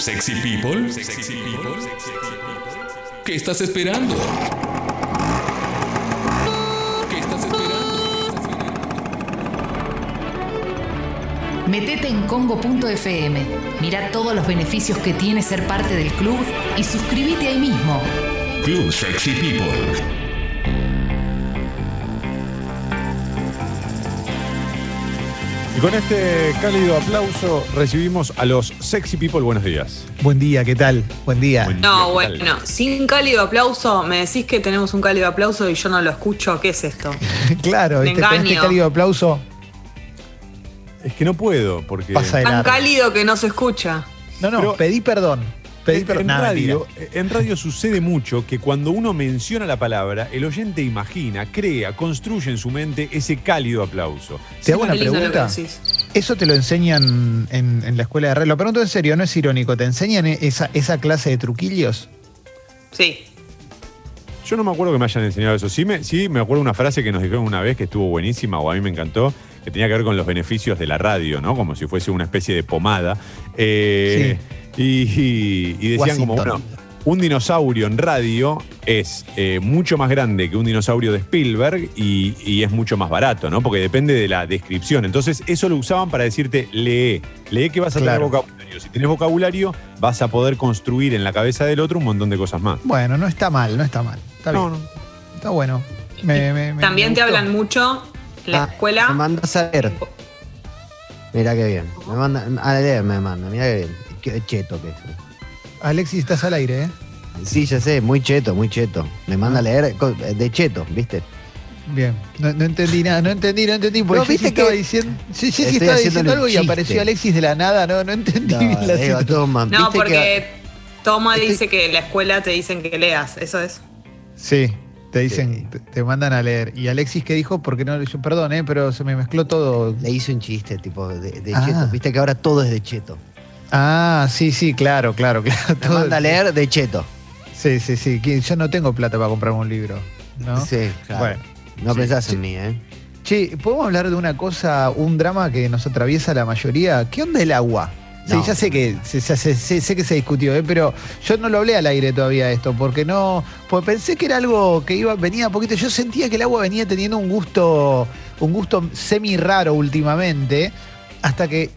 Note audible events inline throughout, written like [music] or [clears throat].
Sexy People? ¿Qué estás esperando? ¿Qué estás esperando? Metete en congo.fm, mira todos los beneficios que tiene ser parte del club y suscríbete ahí mismo. Club Sexy People. Y con este cálido aplauso recibimos a los sexy people. Buenos días. Buen día, ¿qué tal? Buen día. Buen día, No, ¿qué bueno, tal? sin cálido aplauso, me decís que tenemos un cálido aplauso y yo no lo escucho. ¿Qué es esto? [laughs] claro, Me ¿viste? con este engaño. cálido aplauso Es que no puedo, porque pasa de Tan cálido que no se escucha. No, no, Pero- pedí perdón. Pedí en, perdón. en Nada, radio, mentira. en radio sucede mucho que cuando uno menciona la palabra, el oyente imagina, crea, construye en su mente ese cálido aplauso. Te hago una pregunta. ¿Eso te lo enseñan en, en la escuela de radio? Lo pregunto en serio, no es irónico. ¿Te enseñan esa, esa clase de truquillos? Sí. Yo no me acuerdo que me hayan enseñado eso. Sí me, sí me acuerdo una frase que nos dijeron una vez que estuvo buenísima o a mí me encantó, que tenía que ver con los beneficios de la radio, ¿no? Como si fuese una especie de pomada. Eh, y, y- y decían como, bueno, un dinosaurio en radio es eh, mucho más grande que un dinosaurio de Spielberg y, y es mucho más barato, ¿no? Porque depende de la descripción. Entonces, eso lo usaban para decirte, lee. Lee que vas a Claro. tener vocabulario. Si tienes vocabulario, vas a poder construir en la cabeza del otro un montón de cosas más. Bueno, no está mal, no está mal. Está bien. No, no. Está bueno. Me- me- me- También me te gustó. hablan mucho en la Ah, Me escuela. mandas a leer. Mira qué bien. Me manda, a leer me manda, mira qué bien. Qué cheto que es. Alexis, estás al aire, ¿eh? Sí, ya sé, muy cheto, muy cheto. Me manda a leer co- de cheto, ¿viste? Bien. No, no entendí nada, no entendí, no entendí. Porque No, Jessy viste estaba que diciendo, Jessy estaba diciendo algo y apareció Alexis de la nada. No, no entendí No, bien la le digo a situación. Toma, No, ¿viste porque que- Toma Estoy- dice que en la escuela te dicen que leas. Eso es. Sí, te dicen, Sí. te, te mandan a leer. Y Alexis, ¿qué dijo? Porque no, yo, perdón, ¿eh? pero se me mezcló todo. le hice un chiste tipo de, de Ah. cheto. Viste que ahora todo es de cheto. Ah, sí, sí, claro, claro, [laughs] claro. Me manda a leer de cheto. Sí, sí, sí. Yo no tengo plata para comprarme un libro. ¿no? Sí, claro. Bueno. no sí, pensás sí. en mí, ¿eh? Che, ¿podemos hablar de una cosa, un drama que nos atraviesa la mayoría? ¿Qué onda el agua? Sí, ya sé que se, se- se- sé- que se discutió, ¿eh? pero yo no lo hablé al aire todavía esto, porque no, porque pensé que era algo que iba, venía poquito. Yo sentía que el agua venía teniendo un gusto, un gusto semi raro últimamente, hasta que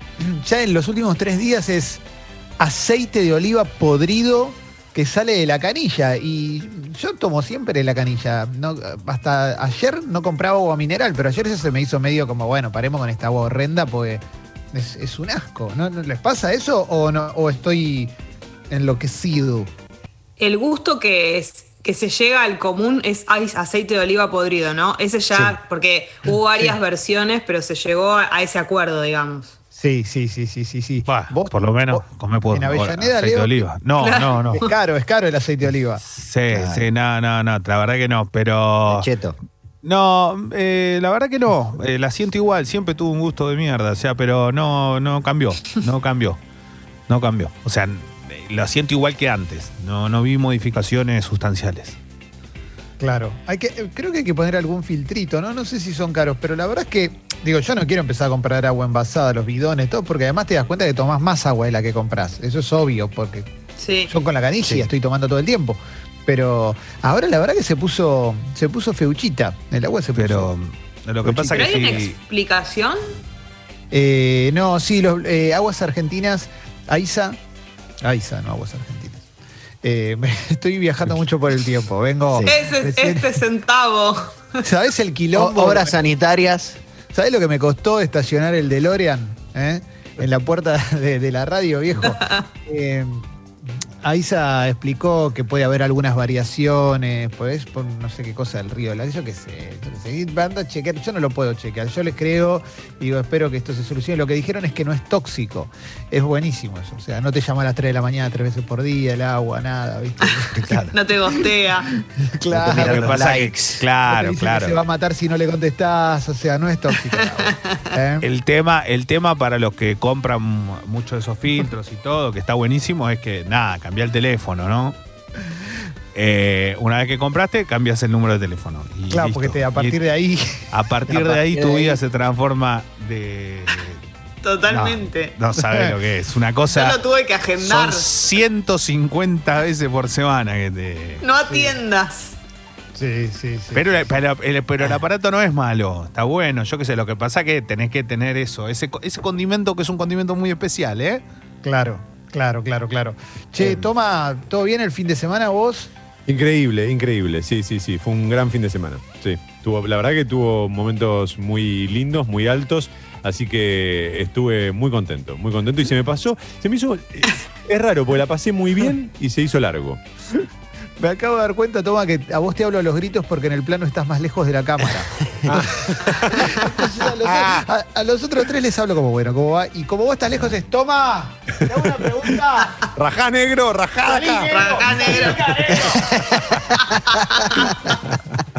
ya en los últimos tres días es aceite de oliva podrido que sale de la canilla. Y yo tomo siempre la canilla. No, hasta ayer no compraba agua mineral, pero ayer eso se me hizo medio como, bueno, paremos con esta agua horrenda porque es, es un asco. ¿No, ¿No les pasa eso o, no, o estoy enloquecido? El gusto que es que se llega al común es ay, aceite de oliva podrido, ¿no? Ese ya, porque hubo varias Sí. versiones, pero se llegó a, ese acuerdo, digamos. Sí, sí, sí, sí, sí, sí. Bah, ¿Vos- por lo menos vos- come por en Avellaneda, aceite Leo? de oliva. No, no, no. Es caro, es caro el aceite de oliva. Sí, sí, no, no, no, la verdad que no, pero... Cheto. No, eh, la verdad que no, eh, la siento igual, siempre tuvo un gusto de mierda, o sea, pero no, no cambió, no cambió, no cambió. O sea, lo siento igual que antes, no, no vi modificaciones sustanciales. Claro. Hay que, creo que hay que poner algún filtrito, ¿no? No sé si son caros, pero la verdad es que, digo, yo no quiero empezar a comprar agua envasada, los bidones, todo, porque además te das cuenta que tomás más agua de la que compras. Eso es obvio, porque Sí. yo con la canilla Sí. estoy tomando todo el tiempo. Pero ahora la verdad que se puso, se puso feuchita. El agua se puso. Pero lo que pasa ¿Pero que hay una explicación? Eh, no, sí, los eh, aguas argentinas, AISA, AISA, no aguas argentinas. Eh, me- [laughs] estoy viajando mucho por el tiempo. Vengo. Sí. Ese, recién- este centavo. ¿Sabés el O- quilombo? obras sanitarias. ¿Sabés lo que me costó estacionar el DeLorean? eh? En la puerta de, de la radio, viejo. [laughs] Eh, Aiza explicó que puede haber algunas variaciones, pues, por no sé qué cosa del río de la yo qué sé, yo qué sé. Chequear, yo no lo puedo chequear, yo les creo y digo, espero que esto se solucione. Lo que dijeron es que no es tóxico, es buenísimo eso, o sea, no te llama a las 3 de la mañana tres veces por día, el agua, nada, ¿viste? [laughs] [laughs] Claro. No te gostea. claro. mira lo que los pasa likes. que, No te claro, que claro. se va a matar si no le contestás, o sea, no es tóxico. [laughs] ¿eh? El tema, el tema para los que compran muchos de esos filtros y todo, que está buenísimo, es que nada, cambia el teléfono, ¿no? Eh, una vez que compraste, cambias el número de teléfono. y Claro, listo. porque te- a Y partir de ahí a partir A de ahí tu de vida ahí- se transforma de, Totalmente. No, no sabe lo que es. Una Yo cosa. lo tuve que agendar. Son 150 veces por semana que te. No atiendas. Sí, sí, sí. Pero, pero, el, pero el aparato no es malo, está bueno, yo qué sé, lo que pasa es que tenés que tener eso, ese condimento que es un condimento muy especial, ¿eh? Claro, claro, claro, claro. Che, toma, ¿todo bien el fin de semana vos? Increíble, increíble. Sí, sí, sí. Fue un gran fin de semana. Sí. Tuvo, la verdad que tuvo momentos muy lindos, muy altos. Así que estuve muy contento, muy contento. Y se me pasó, se me hizo. Es raro, porque la pasé muy bien y se hizo largo. Me acabo de dar cuenta, Toma, que a vos te hablo a los gritos porque en el plano estás más lejos de la cámara. [laughs] Entonces, a, los, a- a los otros tres les hablo como bueno, como va. Y como vos estás lejos es, toma, te hago una pregunta. [laughs] Rajá negro, rajá acá. Rajá negro.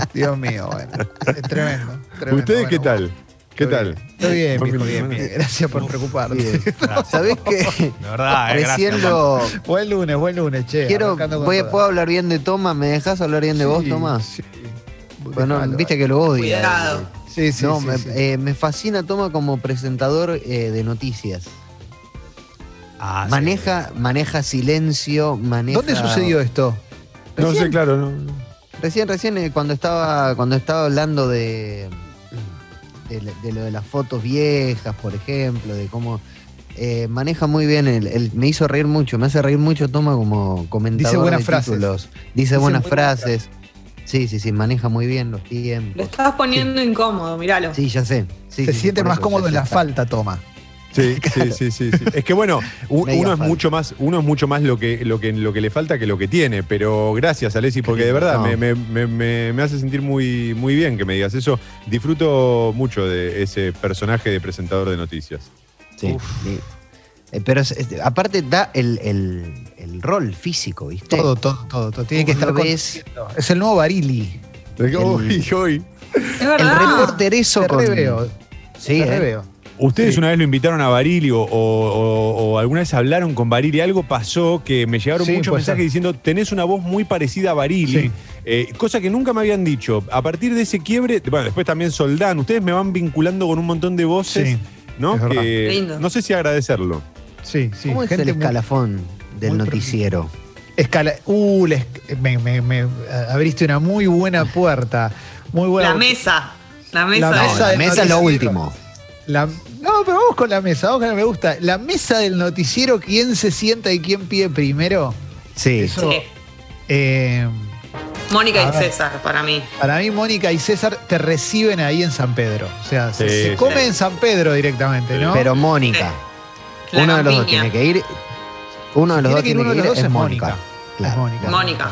[laughs] Dios mío, bueno. Es tremendo. tremendo. ¿Ustedes qué tal? ¿Qué tal? Estoy bien, bien, bien. Gracias por preocuparte. Bien. [laughs] Gracias. ¿Sabés qué? De verdad, eh, Recién lo. Buen lunes, buen lunes, che. Quiero, voy. ¿Puedo hablar bien de Toma? ¿Me dejas hablar bien de vos, Toma? sí. Bueno, Dejalo, viste que lo odio. Cuidado. Sí, sí, no, sí, me, sí. eh, me fascina Toma como presentador eh, de noticias. Ah, sí. maneja, maneja silencio, maneja. ¿Dónde sucedió esto? No sé, claro, no. Recién, recién eh, cuando estaba, cuando estaba hablando de, de, lo de las fotos viejas, por ejemplo, de cómo eh, maneja muy bien el, el- me hizo reír mucho, me hace reír mucho Toma como comentador Dice buenas de frases. títulos. Dice, Dice buenas frases. Sí, sí, sí, maneja muy bien los Lo tiempos. estás poniendo incómodo, míralo. Sí, ya sé. Sí, Se sí, siente más eso, cómodo en la falta, toma. Sí, [laughs] sí, sí, sí, sí. Es que bueno, uno es falta. mucho más, uno es mucho más lo que, lo que, lo que le falta que lo que tiene. Pero gracias, Alessi, porque de verdad No. me, me- me- me- me hace sentir muy, muy bien que me digas eso. Disfruto mucho de ese personaje de presentador de noticias. Sí, sí. Eh, pero aparte da el, el- el rol físico, ¿viste? Todo, todo, todo. todo. Tiene que estar conduciendo. Es el nuevo Barili. Hoy, hoy. Es El verdad. reporter eso Te con. reveo. Sí, te ¿eh? Ustedes Sí. una vez lo invitaron a Barili o, o- o- o alguna vez hablaron con Barili. Algo pasó que me llegaron Sí, muchos mensajes ser. diciendo tenés una voz muy parecida a Barili. Sí. Eh, cosa que nunca me habían dicho. A partir de ese quiebre, bueno, después también Soldán, ustedes me van vinculando con un montón de voces, Sí, ¿no? Que Lindo. no sé si agradecerlo. Sí, sí. ¿Cómo es el muy- escalafón del muy noticiero? Escala. Uh, la me, me- me abriste una muy buena puerta. Muy buena. La mesa. La mesa. La mesa la del mesa es lo último. La- no, pero vamos con la mesa. Vamos con la me gusta. La mesa del noticiero, ¿quién se sienta y quién pide primero? Sí. Eso. Sí. eh, Mónica y. César, para mí. para mí, Mónica y César te reciben ahí en San Pedro. O sea, se, Sí, se sí. come en San Pedro directamente, ¿no? Pero Mónica. Uno de los dos tiene que ir. Uno de los Tiene dos que ir tiene uno de que los ir. dos Es Mónica. Mónica. Mónica. Mónica.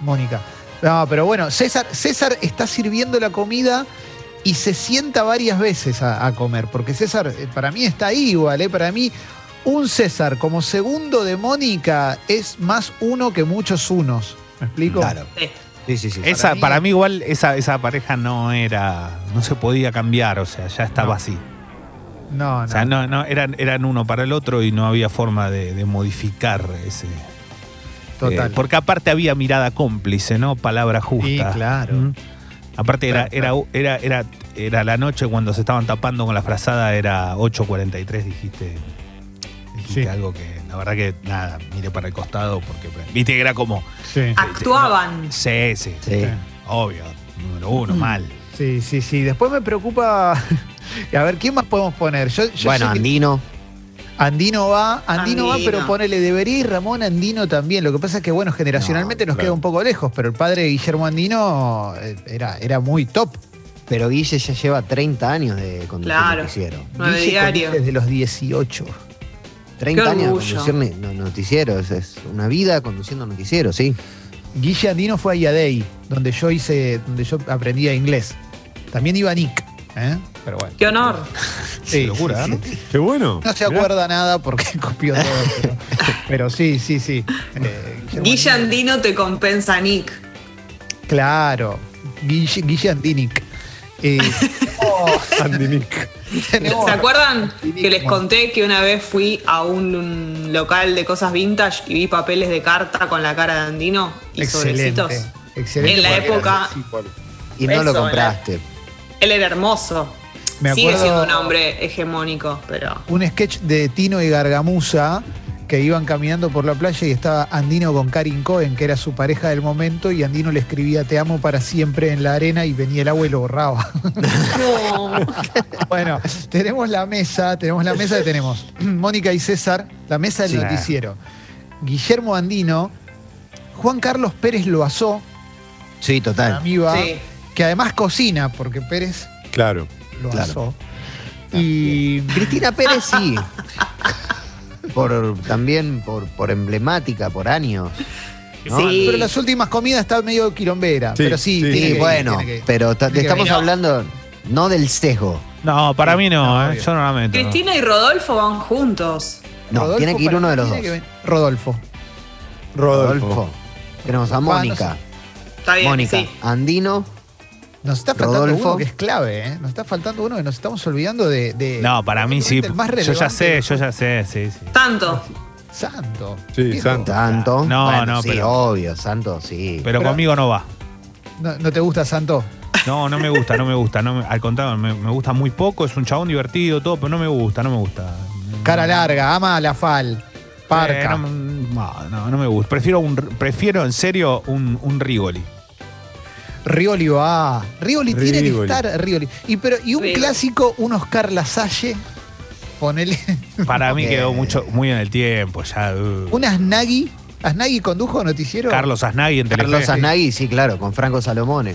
Mónica. No, pero bueno, César, César está sirviendo la comida y se sienta varias veces a, a comer, porque César eh, para mí está ahí igual, ¿eh? para mí un César como segundo de Mónica es más uno que muchos unos. ¿Me explico? Claro. Sí. Sí, sí. Esa, mí- para mí igual esa, esa pareja no era, no se podía cambiar, o sea, ya estaba No. así. No, no. O sea, no, no, eran, eran uno para el otro y no había forma de, de modificar ese. Total. eh, porque aparte había mirada cómplice, ¿no? Palabra justa. Sí, claro. Mm. Aparte era, era, era, era, era la noche cuando se estaban tapando con la frazada, era 8.43, dijiste. Dijiste Sí. algo que la verdad que nada, miré para el costado porque viste que era como. Sí. Actuaban. Sí, sí, Sí. obvio, número uno, Mm. mal. Sí, sí, sí. Después me preocupa. [laughs] A ver, ¿quién más podemos poner? Yo, yo Bueno, que Andino. Va, Andino, va, pero ponele, debería ir Ramón Andino también. Lo que pasa es que, bueno, generacionalmente No, nos claro. queda un poco lejos, pero el padre de Guillermo Andino eh, era, era muy top. Pero Guille ya lleva 30 años de conducir Claro. noticiero. Nueve diario. Desde los 18. 30 Qué años no- noticieros. Es una vida conduciendo noticieros, sí. Guille Andino fue a Yadei, donde yo hice, donde yo aprendía inglés. También iba Nick, ¿eh? Pero bueno. Qué honor. [laughs] Sí, locura, ¿no? Qué bueno. No se acuerda nada porque [laughs] copió todo. Pero, pero sí, sí, sí. Eh, Guillermo Guilla Andino- Andino te compensa Nick. Claro. Guille, Guille Andinic. Eh, [laughs] oh, ¿Se acuerdan que les conté que una vez fui a un, local de cosas vintage y vi papeles de carta con la cara de Andino y Excelente. sobrecitos? Excelente. En la época- Y no lo compraste. Él era hermoso. Me Sigue siendo un hombre hegemónico, pero. un sketch de Tino y Gargamusa que iban caminando por la playa y estaba Andino con Karin Cohen, que era su pareja del momento, y Andino le escribía te amo para siempre en la arena y venía el agua y lo borraba. [laughs] bueno, tenemos la mesa, tenemos la mesa que tenemos [clears throat] Mónica y César, la mesa del Sí. noticiero. Guillermo Andino, Juan Carlos Pérez Loazó, Sí, para total. mí va, Sí. Que además cocina, porque Pérez Claro. Loazó. Y Cristina Pérez sí. [laughs] Por, también por, por emblemática, por años. ¿no? Sí. Pero las últimas comidas está medio quilombera. Sí, pero sí, sí. tiene Sí, que- bueno, tiene que- pero tiene que estamos venir. hablando no del sesgo. No, para mí no, No, ¿eh? yo no la meto. Cristina y Rodolfo van juntos. No, Rodolfo tiene que ir uno de los dos. que ven- Rodolfo. Rodolfo. Tenemos a Ah, Mónica. Está bien, Mónica, sí. Andino. Nos está faltando Rodolfo. uno que es clave, ¿eh? Nos está faltando uno que nos estamos olvidando de. de- No, para mí sí. Yo ya sé, yo ya sé, sí, sí. Tanto. Santo. Sí, Viejo, Santo. Santo. No, Bueno, no, sí, pero- obvio, Santo, sí. Pero, Pero- conmigo no va. No, no te gusta Santo? No, no me gusta, no me gusta. No me- al contrario, me, me gusta muy poco. Es un chabón divertido, todo, pero no me gusta, no me gusta. Cara larga, ama a la fal. Parca. Eh, no, no, no, no me gusta. Prefiero, un, prefiero en serio un, un Rigoli. Rioli va. Rioli, tiene que Rigoli. estar Rioli. Y, pero, y un Rigoli. clásico, un Oscar Lasalle. Ponele. Para mí quedó mucho, muy en el tiempo ya. uh. Un Asnagui. Asnagui condujo noticiero. Carlos Aznagui en Telefe. Carlos Aznagui, sí, claro, con Franco Salomone.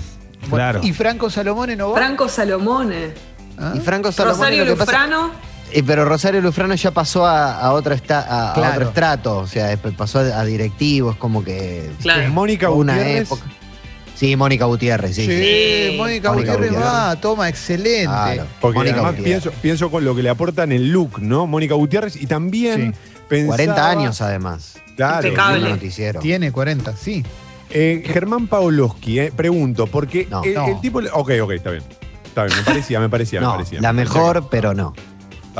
Bueno, Claro. Y Franco Salomone no va. Franco Salomone. ¿Ah? Y Franco Salomone. Rosario lo que pasa- Lufrano. Eh, pero Rosario Lufrano ya pasó a, a otro, esta, a, a Claro. otro estrato, o sea, después pasó a, a directivos, como que Claro. Mónica una Gutiérrez. época. Sí, Mónica Gutiérrez, sí. Sí, Sí. Mónica Mónica Gutiérrez Gutiérrez. va, toma, excelente. Claro. Porque Mónica además pienso, pienso con lo que le aportan el look, ¿no? Mónica Gutiérrez y también pensaba- 40 años además. Claro. Impecable. Tiene 40, sí. Eh, Germán Paoloski, eh, pregunto, porque No. el, No. el tipo. Ok, ok, está bien. Está bien, me parecía, me parecía, me parecía. la mejor, pero no.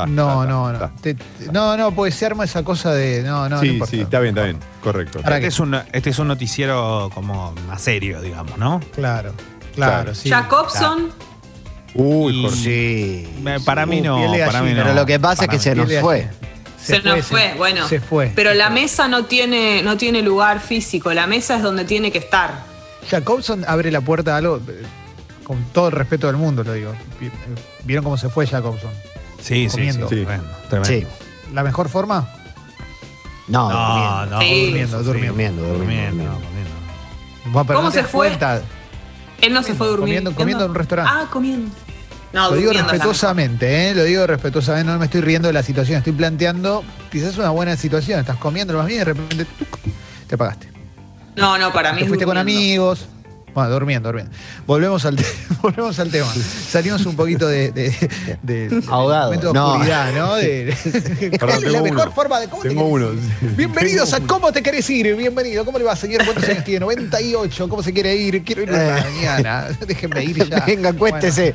No, no, no. Te- te- no, no, pues se arma esa cosa de. No, no, no sí, importa. sí, está bien, está bien. Correcto. Ahora Este que- es, un, este es un noticiero como más serio, digamos, ¿no? Claro, claro, Claro. sí. Jacobson. Uy, Jorge. Sí. Para mí Uh, no, para mí no. Pero lo que pasa es que se nos fue. Se, nos fue, bueno. Se fue. Pero la mesa no tiene, no tiene lugar físico. La mesa es donde tiene que estar. Jacobson abre la puerta a algo. eh, Con todo el respeto del mundo, lo digo. Eh, ¿Vieron cómo se fue Jacobson? Sí, sí, sí. Comiendo. Tremendo, tremendo. Sí. ¿La mejor forma? No, No, durmiendo. no, Sí. Durmiendo, sí, durmiendo. Durmiendo, durmiendo, ¿Cómo no te se fue? cuenta. Él no se fue durmiendo. Comiendo- comiendo en un restaurante. Ah, comiendo. No, Lo digo respetuosamente, ¿eh? Lo digo respetuosamente, no me estoy riendo de la situación, estoy planteando quizás una buena situación, estás comiendo lo más bien y de repente tuc, te pagaste. No, no, para mí Te fuiste con amigos. Bueno, durmiendo, durmiendo. Volvemos al, [laughs] volvemos al tema. Salimos un poquito de, de, de- Ahogado. de No. oscuridad, ¿no? De- [laughs] Perdón, [laughs] ¿Cuál es la mejor uno. forma de cómo te Tengo uno. Bienvenidos a ¿Cómo te querés ir? Bienvenido. ¿Cómo le va, señor? ¿Cuántos años tiene? 98. ¿Cómo se quiere ir? Quiero ir Eh. mañana. Déjenme ir ya. Venga, acuéstese.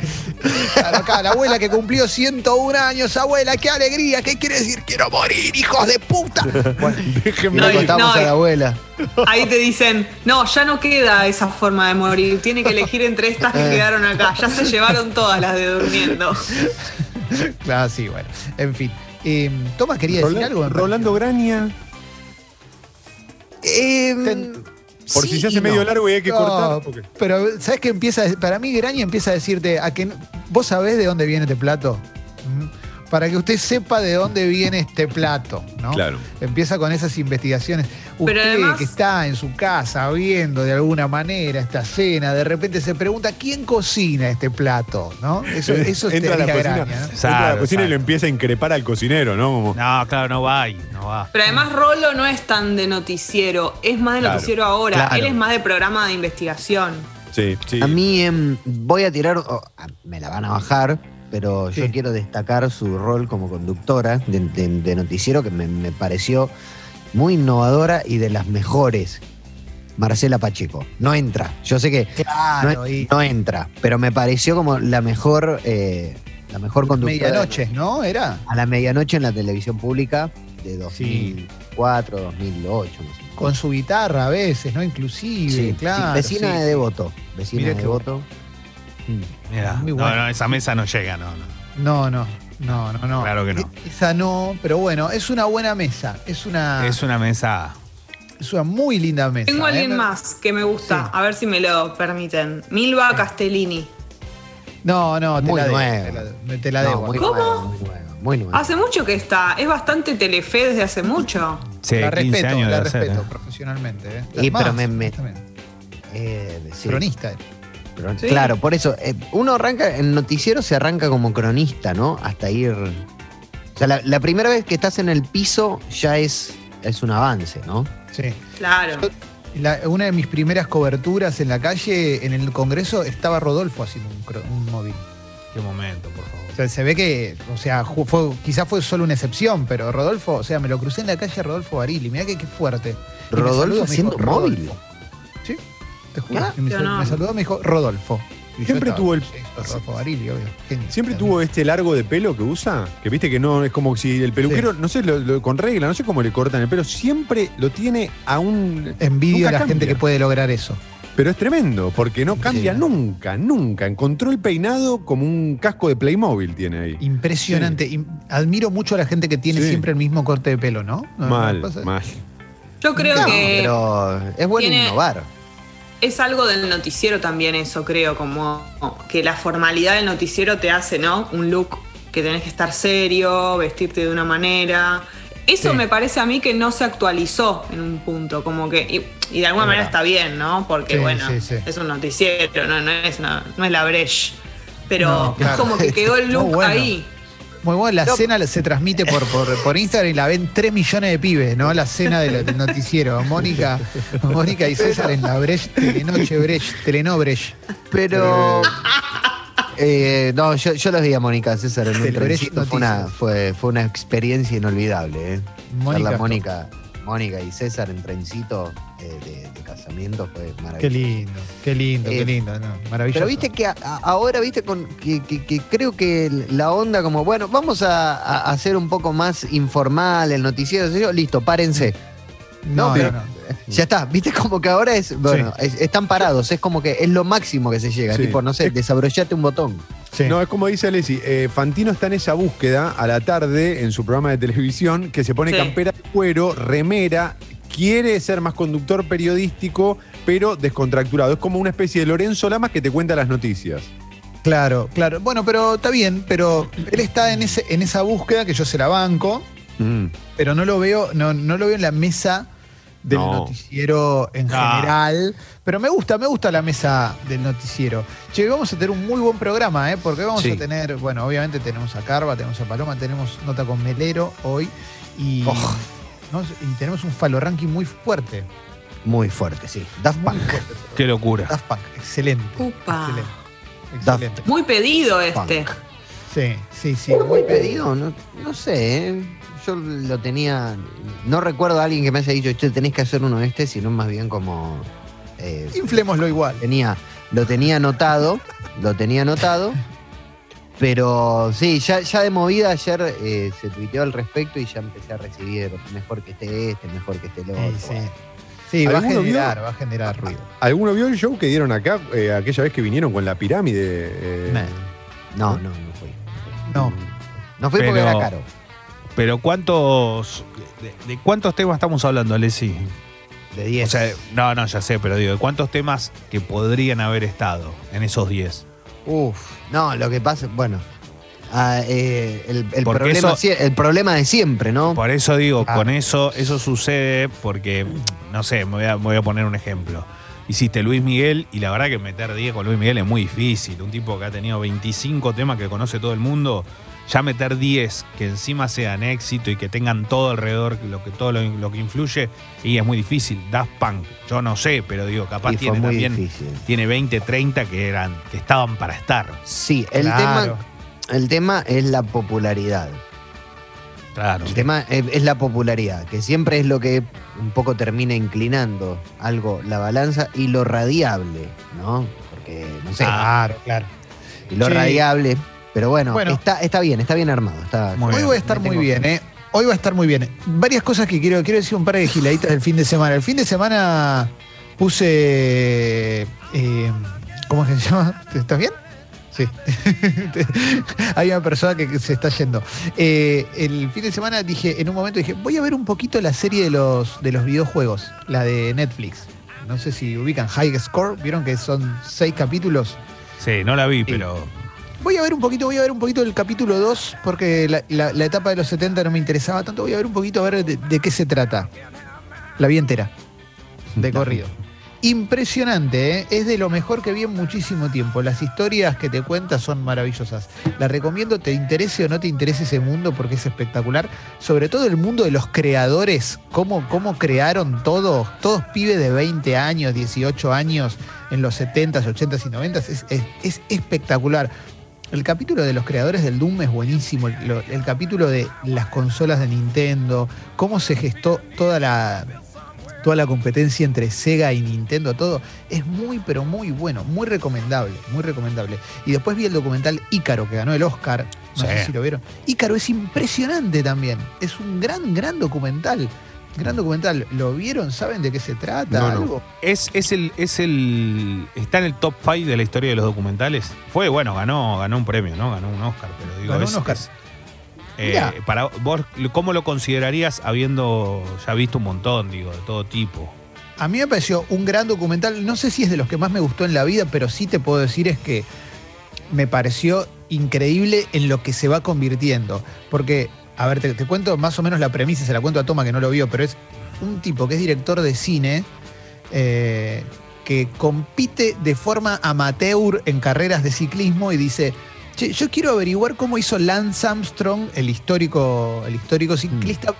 Claro, acá, la abuela que cumplió 101 años, abuela, qué alegría, ¿qué quiere decir? Quiero morir, hijos de puta. Bueno, déjenme No, ir. contamos no, a la abuela. Ahí te dicen, no, ya no queda esa forma de morir. Tiene que elegir entre estas que Eh. quedaron acá. Ya se llevaron todas las de durmiendo. Claro, sí, bueno. En fin. Eh, Tomás quería decir algo. Rolando Graña, Ten- por Sí si se hace medio no. largo y hay que No, cortar. porque- Pero, ¿sabes qué empieza? Para mí, Graña empieza a decirte a que vos sabés de dónde viene este plato. ¿Mm? Para que usted sepa de dónde viene este plato, ¿no? Claro. Empieza con esas investigaciones. Usted Pero además- que está en su casa viendo de alguna manera esta cena, de repente se pregunta quién cocina este plato, ¿no? Eso, [laughs] eso entra a la cocina, Graña, ¿no? entra a la Exacto, cocina y le exacto. empieza a increpar al cocinero, ¿no? Como, No, claro, no va ahí, no va. Pero además Rolo no es tan de noticiero, es más de Claro, noticiero ahora. claro. Él es más de programa de investigación. sí, sí. A mí em, voy a tirar, oh, me la van a bajar, pero Sí. yo quiero destacar su rol como conductora de, de- de noticiero que me, me pareció muy innovadora y de las mejores. Marcela Pacheco. No entra. Yo sé que Claro, no, y no entra, pero me pareció como la mejor, eh, la mejor conductora. medianoche, ¿no? Era. A la medianoche en la televisión pública de 2004, 2008. más o menos. Con su guitarra a veces, ¿no? Inclusive, Sí, claro. vecina de. Devoto. Vecina Mirá de Devoto. Mira, Muy no, bueno. no, esa mesa no llega, no, no. No, no, no, no, no. Claro que no. E- Esa no, pero bueno, es una buena mesa. Es una, Es una mesa. es una muy linda mesa. Tengo ¿eh? alguien No- más que me gusta, Sí. a ver si me lo permiten. Milva Castellini. No, no, te Muy la debo. Te la, No, debo. muy ¿Cómo? nueva, muy nueva. Hace mucho que está, es bastante telefe desde hace mucho. Sí, la 15 respeto, años la hacer. respeto ¿eh? profesionalmente. ¿eh? Y, Más, pero me- me-. Eh, sí. Cronista. Pero- Sí. Claro, por eso, eh, uno arranca, en noticiero se arranca como cronista, ¿no? Hasta ir. O sea, la, la primera vez que estás en el piso ya es, es un avance, ¿no? Sí. Claro. La- una de mis primeras coberturas en la calle, en el Congreso, estaba Rodolfo haciendo un, móvil. Qué momento, por favor. O sea, se ve que, o sea, fue, quizás fue solo una excepción, pero Rodolfo, o sea, me lo crucé en la calle a Rodolfo Barili. Mirá que qué fuerte. Y me Rodolfo haciendo dijo, móvil. "Rodolfo". Te juro. Ah, me, saludó, me dijo Rodolfo. Y Siempre estaba, tuvo el- "Sí, Rodolfo Barili, obvio. Genio. Siempre tuvo este largo de pelo que usa, que viste que no es como si el peluquero, no sé, lo- lo- con regla, no sé cómo le cortan el pelo, siempre lo tiene a un. Envidio a la gente que puede lograr eso. Pero es tremendo, porque no cambia Sí. nunca, nunca. Encontró el peinado como un casco de Playmobil tiene ahí. Impresionante. Im- Admiro mucho a la gente que tiene Sí. siempre el mismo corte de pelo, ¿no? Mal, mal. Yo creo No, que pero es bueno tiene- innovar. Es algo del noticiero también eso, creo, como que la formalidad del noticiero te hace, ¿no? Un look que tenés que estar serio, vestirte de una manera. Eso Sí. me parece a mí que no se actualizó en un punto, como que, y, y de alguna Es manera verdad. está bien, ¿no? Porque Sí, bueno, sí, es un noticiero, no, no es, una- no es la Breche. Pero No, claro. es como que quedó el [laughs] look bueno. ahí. Muy bueno, la No. cena se transmite por, por, por Instagram y la ven 3 millones de pibes, ¿no? La cena del, del noticiero. Mónica, Mónica y César en la Brecht, Telenoche Brecht, Teleno Brecht. Pero. eh, no, yo, yo los vi a Mónica César en un trencito. Fue una, fue, fue una experiencia inolvidable, ¿eh? Mónica. Mónica, Mónica y César en trencito de, de casamiento fue maravilloso. Qué lindo, qué lindo, qué Eh, lindo. no, maravilloso. Pero viste que a- a- ahora, viste, con, que, que- que creo que la onda como, bueno, vamos a, a hacer un poco más informal el noticiero, yo, listo, párense. No, no, no, pero- no. [laughs] Ya está, viste como que ahora es, bueno, es- están parados, es como que es lo máximo que se llega, Sí. tipo, no sé, desabrochate un botón. Sí. No, es como dice Alessi, eh, Fantino está en esa búsqueda a la tarde en su programa de televisión, que se pone Sí. campera de cuero, remera, quiere ser más conductor periodístico, pero descontracturado. Es como una especie de Lorenzo Lamas que te cuenta las noticias. Claro, claro. Bueno, pero está bien, pero él está en, ese, en esa búsqueda que yo se la banco, Mm. pero no lo veo, no, no lo veo en la mesa del No. noticiero en Ah. general. Pero me gusta, me gusta la mesa del noticiero. Che, vamos a tener un muy buen programa, ¿eh? Porque vamos Sí. a tener, bueno, obviamente tenemos a Carva, tenemos a Paloma, tenemos nota con Melero hoy y, Oh. ¿No? y tenemos un falo ranking muy fuerte. Muy fuerte, sí. Daft Muy Punk. fuerte. Qué locura. Daft Punk, excelente. Upa. Excelente. Daft Excelente. Muy pedido este. Punk. Sí, sí, sí. Fue muy pedido, no, no sé, ¿eh? yo lo tenía, no recuerdo a alguien que me haya dicho, che, tenés que hacer uno de este, sino más bien como... eh, Inflémoslo igual. tenía, lo tenía anotado, lo tenía anotado, [laughs] pero sí, ya, ya de movida ayer eh, se tuiteó al respecto y ya empecé a recibir mejor que esté este, mejor que esté el otro. Sí, sí. Sí, va a generar, va a generar ruido. ¿Alguno vio el show que dieron acá eh, aquella vez que vinieron con la pirámide? eh? No, no, no fui. No. No fui porque Pero- era caro. Pero ¿cuántos. De, de cuántos temas estamos hablando, Alessi? De O 10. sea, no, no, ya sé, pero digo, ¿de cuántos temas que podrían haber estado en esos 10? Uf, no, lo que pasa, bueno, ah, eh, el, problema, eso- el problema de siempre, ¿no? Por eso digo, Ah. con eso, eso sucede porque, no sé, me voy, a, me voy a poner un ejemplo. Hiciste Luis Miguel y la verdad que meter 10 con Luis Miguel es muy difícil. Un tipo que ha tenido 25 temas que conoce todo el mundo, ya meter 10 que encima sean éxito y que tengan todo alrededor, lo que todo lo, lo que influye, y es muy difícil. Daft Punk, yo no sé, pero digo, capaz tiene muy también, difícil. tiene 20, 30 que eran, que estaban para estar. Sí, el, Claro. tema, el tema es la popularidad. Claro. El tema es, es la popularidad, que siempre es lo que un poco termina inclinando algo, la balanza y lo radiable, ¿no? Porque, no sé, Claro, claro. y lo Sí. radiable, pero bueno, Bueno. Está, está bien, está bien armado. Está, Muy Hoy bien. va a estar muy bien, ¿eh? Hoy va a estar muy bien. Varias cosas que quiero, quiero decir un par de giladitas del fin de semana. El fin de semana puse. eh, ¿Cómo se llama? ¿Estás bien? Sí. [laughs] Hay una persona que se está yendo. Eh, el fin de semana dije, en un momento dije, voy a ver un poquito la serie de los, de los videojuegos, la de Netflix. No sé si ubican High Score, vieron que son seis capítulos. Sí, no la vi, pero. Voy a ver un poquito, voy a ver un poquito el capítulo 2, porque la, la- la etapa de los 70 no me interesaba tanto. Voy a ver un poquito a ver de, de qué se trata. La vi entera. De corrido. Impresionante, ¿eh? es de lo mejor que vi en muchísimo tiempo. Las historias que te cuenta son maravillosas. La recomiendo, te interese o no te interese ese mundo porque es espectacular. Sobre todo el mundo de los creadores, cómo, cómo crearon todo, todos pibes de 20 años, 18 años en los 70s, 80s y 90s, es, es- es espectacular. El capítulo de los creadores del Doom es buenísimo. El, lo- el capítulo de las consolas de Nintendo, cómo se gestó toda la, toda la competencia entre Sega y Nintendo, todo, es muy, pero muy bueno, muy recomendable, muy recomendable. Y después vi el documental Ícaro, que ganó el Oscar, no Sí. sé si lo vieron. Ícaro es impresionante también, es un gran, gran documental. Gran documental, ¿lo vieron? ¿Saben de qué se trata? No, no. ¿Algo? Es, es el, es el. Está en el top 5 de la historia de los documentales. Fue, bueno, ganó, ganó un premio, ¿no? Ganó un Oscar, pero digo, Ganó es- un Oscar. es- eh, para vos, ¿cómo lo considerarías habiendo ya visto un montón, digo, de todo tipo? A mí me pareció un gran documental, no sé si es de los que más me gustó en la vida, pero sí te puedo decir es que me pareció increíble en lo que se va convirtiendo. Porque, a ver, te, te cuento más o menos la premisa, se la cuento a Toma que no lo vio, pero es un tipo que es director de cine, eh, que compite de forma amateur en carreras de ciclismo y dice, che, yo quiero averiguar cómo hizo Lance Armstrong, el histórico, el histórico ciclista,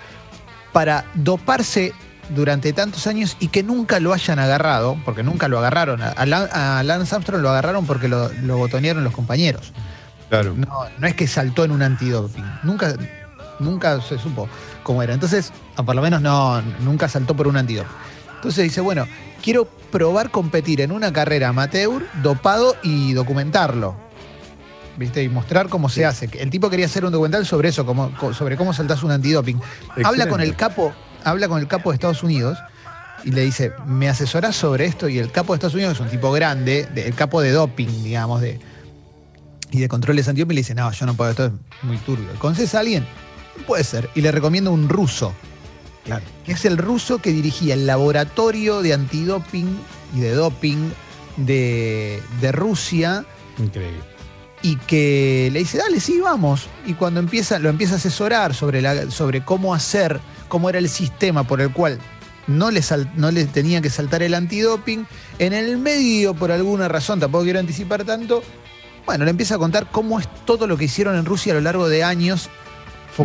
para doparse durante tantos años y que nunca lo hayan agarrado, porque nunca lo agarraron. A, Lan- a Lance Armstrong lo agarraron porque lo, lo botonearon los compañeros. Claro. No, no es que saltó en un antidoping. Nunca, nunca se supo cómo era. Entonces, o por lo menos no, nunca saltó por un antidoping. Entonces dice, bueno, quiero probar competir en una carrera amateur, dopado y documentarlo. ¿Viste? Y mostrar cómo se hace. El tipo quería hacer un documental sobre eso, como, co- sobre cómo saltás un antidoping. Habla con el capo, habla con el capo de Estados Unidos y le dice, ¿me asesorás sobre esto? Y el capo de Estados Unidos es un tipo grande, de- el capo de doping, digamos, de, y de controles antidoping, le dice, no, yo no puedo, esto es muy turbio. ¿Conoces a alguien? Puede ser. Y le recomiendo un ruso. Claro. Que es el ruso que dirigía el laboratorio de antidoping y de doping de, de Rusia Increíble. y que le dice, dale, sí, vamos. Y cuando empieza, lo empieza a asesorar sobre, la, sobre cómo hacer, cómo era el sistema por el cual no le, sal- no le tenía que saltar el antidoping, en el medio, por alguna razón, tampoco quiero anticipar tanto, bueno, le empieza a contar cómo es todo lo que hicieron en Rusia a lo largo de años,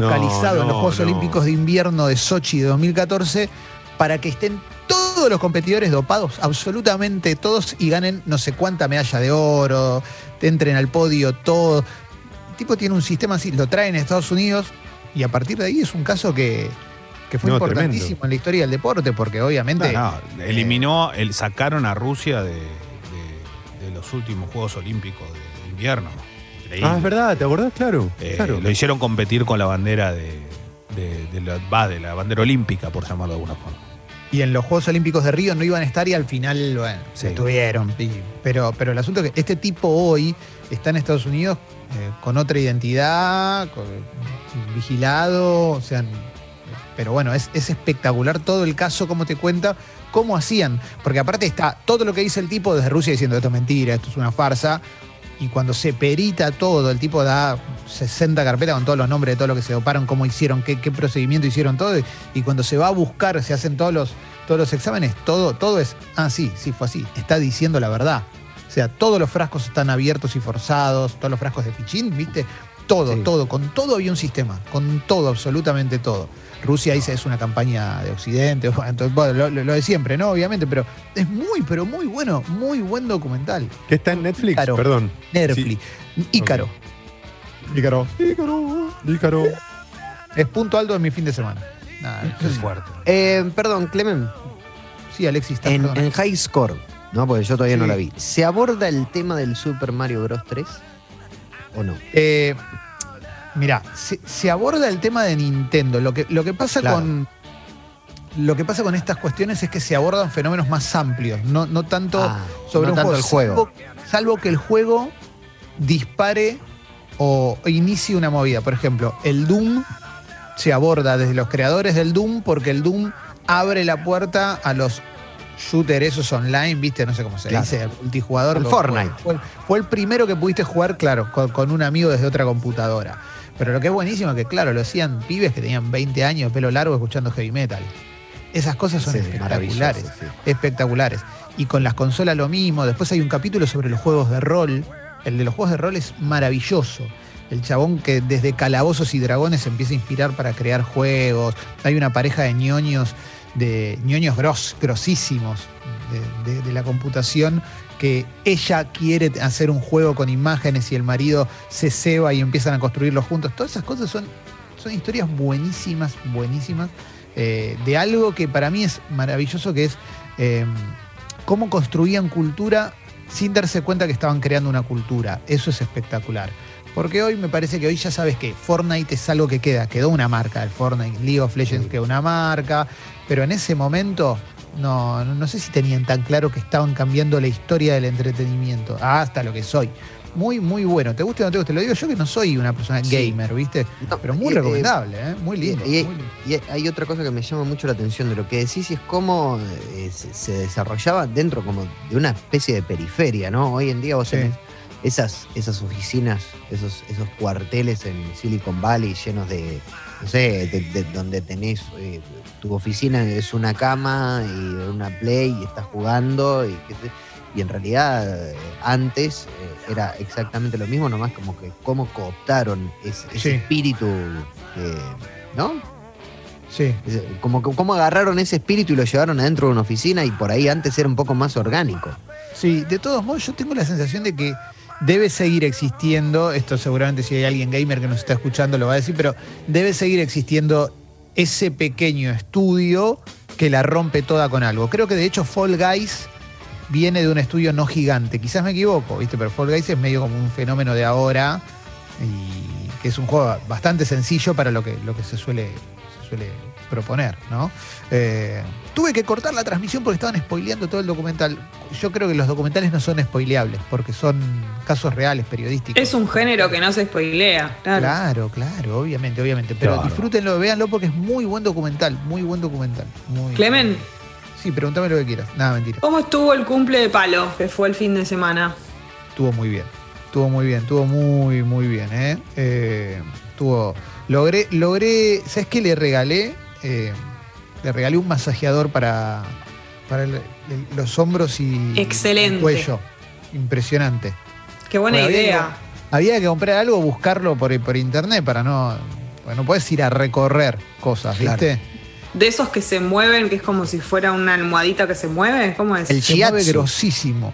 focalizado No, en los Juegos no. Olímpicos de Invierno de Sochi de 2014, para que estén todos los competidores dopados, absolutamente todos, y ganen no sé cuánta medalla de oro, entren al podio, todo. El tipo tiene un sistema así, lo traen a Estados Unidos, y a partir de ahí es un caso que, que fue No, importantísimo tremendo. en la historia del deporte, porque obviamente. No, no, eliminó, el, sacaron a Rusia de, de- de los últimos Juegos Olímpicos de invierno. Increíble. Ah, es verdad, ¿te acordás? Claro. Eh, claro. Lo hicieron competir con la bandera de, de- de la, va, de la bandera olímpica, por llamarlo de alguna forma. Y en los Juegos Olímpicos de Río no iban a estar y al final, bueno, Sí. se tuvieron. y- Pero, pero el asunto es que este tipo hoy está en Estados Unidos eh, con otra identidad, con- vigilado, o sea, pero bueno, es, es espectacular todo el caso, cómo te cuenta, cómo hacían. Porque aparte está todo lo que dice el tipo desde Rusia diciendo esto es mentira, esto es una farsa. Y cuando se perita todo, el tipo da 60 carpetas con todos los nombres de todo lo que se doparon, cómo hicieron, qué, qué procedimiento hicieron, todo. Y cuando se va a buscar, se hacen todos los, todos los exámenes, todo, todo es, ah, sí, sí, fue así. Está diciendo la verdad. O sea, todos los frascos están abiertos y forzados, todos los frascos de pichín, ¿viste? Todo, Sí. todo, con todo había un sistema, con todo, absolutamente todo. Rusia dice es una campaña de Occidente, [laughs] bueno, entonces, bueno, lo, de siempre, ¿no? Obviamente, pero es muy, pero muy bueno, muy buen documental. ¿Qué está en Netflix? Ícaro. Perdón. Netflix. Ícaro. Ícaro. Ícaro. Ícaro. Es punto alto de mi fin de semana. Nada, Qué fuerte. Eh, perdón, Clemen. sí, Alexis, está En, en High Score, ¿no? Porque yo todavía no Sí. la vi. ¿Se aborda el tema del Super Mario Bros. 3? ¿O no? Eh, mirá, se, se aborda el tema de Nintendo. Lo que, lo que pasa Claro. con. Lo que pasa con estas cuestiones es que se abordan fenómenos más amplios, no, no tanto Ah, sobre no un tanto juego. el juego. Salvo, salvo que el juego dispare o inicie una movida. Por ejemplo, el Doom se aborda desde los creadores del Doom porque el Doom abre la puerta a los shooters esos online, viste, no sé cómo se Claro. dice, el multijugador. El Fortnite. Fue, fue el primero que pudiste jugar, claro, con, con un amigo desde otra computadora. Pero lo que es buenísimo es que, claro, lo hacían pibes que tenían 20 años, pelo largo, escuchando heavy metal. Esas cosas son Sí, espectaculares sí. espectaculares. Y con las consolas lo mismo. Después hay un capítulo sobre los juegos de rol. El de los juegos de rol es maravilloso. El chabón que desde calabozos y dragones se empieza a inspirar para crear juegos. Hay una pareja de ñoños, de ñoños gros, grosísimos de, de- de la computación que ella quiere hacer un juego con imágenes y el marido se ceba y empiezan a construirlo juntos. Todas esas cosas son, son historias buenísimas, buenísimas, eh, de algo que para mí es maravilloso, que es eh, cómo construían cultura sin darse cuenta que estaban creando una cultura. Eso es espectacular. Porque hoy me parece que hoy ya sabes que Fortnite es algo que queda, quedó una marca el Fortnite, League of Legends quedó una marca, pero en ese momento no, no, no sé si tenían tan claro que estaban cambiando la historia del entretenimiento, hasta lo que soy. Muy, muy bueno. ¿Te gusta o no te gusta? Lo digo yo que no soy una persona Sí. gamer, ¿viste? No, Pero muy y, eh, recomendable, ¿eh? Muy lindo. Y, y- muy lindo. y hay otra cosa que me llama mucho la atención de lo que decís y es cómo eh, se, se desarrollaba dentro como de una especie de periferia, ¿no? Hoy en día vos Sí. tenés esas, esas oficinas, esos, esos cuarteles en Silicon Valley llenos de, no sé, de, de- donde tenés eh, tu oficina es una cama y una play y estás jugando y, en realidad eh, antes eh, era exactamente lo mismo, nomás como que cómo cooptaron ese, ese Sí. espíritu, ¿no? Sí. Como cómo agarraron ese espíritu y lo llevaron adentro de una oficina y por ahí antes era un poco más orgánico. Sí, de todos modos, yo tengo la sensación de que debe seguir existiendo, esto seguramente si hay alguien gamer que nos está escuchando lo va a decir, pero debe seguir existiendo ese pequeño estudio que la rompe toda con algo. Creo que de hecho Fall Guys viene de un estudio no gigante, quizás me equivoco, ¿viste? Pero Fall Guys es medio como un fenómeno de ahora y que es un juego bastante sencillo para lo que, lo que se suele, suele proponer, ¿no? Eh, tuve que cortar la transmisión porque estaban spoileando todo el documental. Yo creo que los documentales no son spoileables porque son casos reales, periodísticos. Es un género que no se spoilea, claro. Claro, claro, obviamente, obviamente. Pero Claro. disfrútenlo, véanlo porque es muy buen documental, muy buen documental. Muy... Clemen, Sí, pregúntame lo que quieras. Nada, mentira. ¿cómo estuvo el cumple de Palo, que fue el fin de semana? Estuvo muy bien. Estuvo muy bien, estuvo muy, muy bien, ¿eh? Eh, estuvo. Logré, logré. ¿Sabes qué le regalé? Eh, le regalé un masajeador para, para el- el- los hombros y Excelente. el cuello. Impresionante. Qué buena idea. Había que comprar algo, buscarlo por, por internet para no. Bueno, no puedes ir a recorrer cosas, Claro. ¿viste? De esos que se mueven, que es como si fuera una almohadita que se mueve. ¿Cómo es? El shiatsu. grosísimo.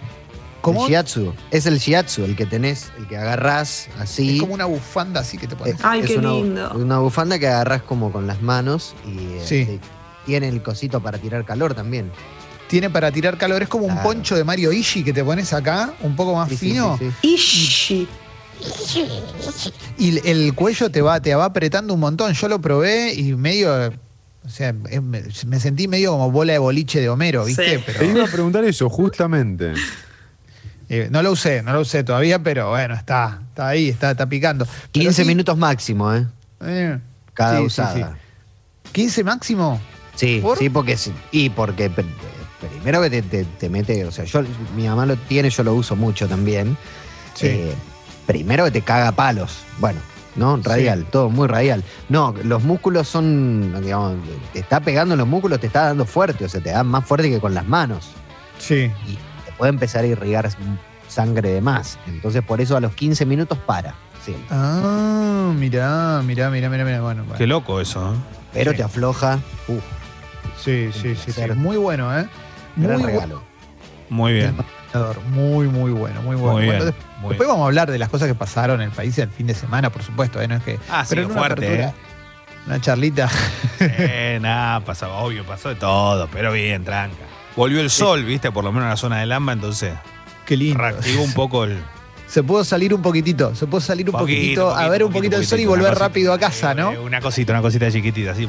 ¿Cómo? El shiatsu. Es el shiatsu, el que tenés, el que agarrás así. Es como una bufanda así que te pones. Ay, es qué una, lindo. Una bufanda que agarrás como con las manos y eh, Sí. tiene el cosito para tirar calor también. Tiene para tirar calor. Es como un poncho de Mario Ishii que te pones acá, un poco más Sí, fino. sí, sí. Ishi. Y el cuello te va, te va apretando un montón. Yo lo probé y medio. O sea, es- me, me sentí medio como bola de boliche de Homero, ¿viste? Sí. Pero Te iba a preguntar eso, justamente. Eh, no lo usé, no lo usé todavía, pero bueno, está, está ahí, está, está picando. Pero 15 sí, minutos máximo, ¿eh? eh, Cada sí, usada. sí. 15 máximo. Sí, ¿Por? sí, porque sí. Y porque pr- primero que te, te- te mete, o sea, yo, mi mamá lo tiene, yo lo uso mucho también. Sí. Eh, primero que te caga palos. Bueno, ¿no? Radial, todo muy radial. No, los músculos son, digamos, te está pegando los músculos, te está dando fuerte, o sea, te da más fuerte que con las manos. Sí. Y puede empezar a irrigar sangre de más. Entonces, por eso a los 15 minutos para. Sí. Ah, mirá, mirá, mirá, mirá, mirá. Bueno, bueno. Qué loco eso, ¿eh? Pero Sí. te afloja. Uf, Sí, sí, sí, sí. Muy bueno, ¿eh? Muy gran regalo. Muy bien. Muy, muy bueno, muy bueno. Muy Bueno, bien. des- muy después bien. vamos a hablar de las cosas que pasaron en el país el fin de semana, por supuesto, ¿eh? No es que. Ah, sí, pero en una fuerte, apertura, ¿eh? Una charlita. Eh, nada, pasaba, obvio, pasó de todo, pero bien, tranca. Volvió el sol, viste, por lo menos en la zona del AMBA, entonces Qué lindo. reactivó un poco el. Se pudo salir un poquitito, se pudo salir un poquitito, a ver un poquito, el sol y volver cosita, rápido a casa, eh, ¿no? Una cosita, una cosita chiquitita, así.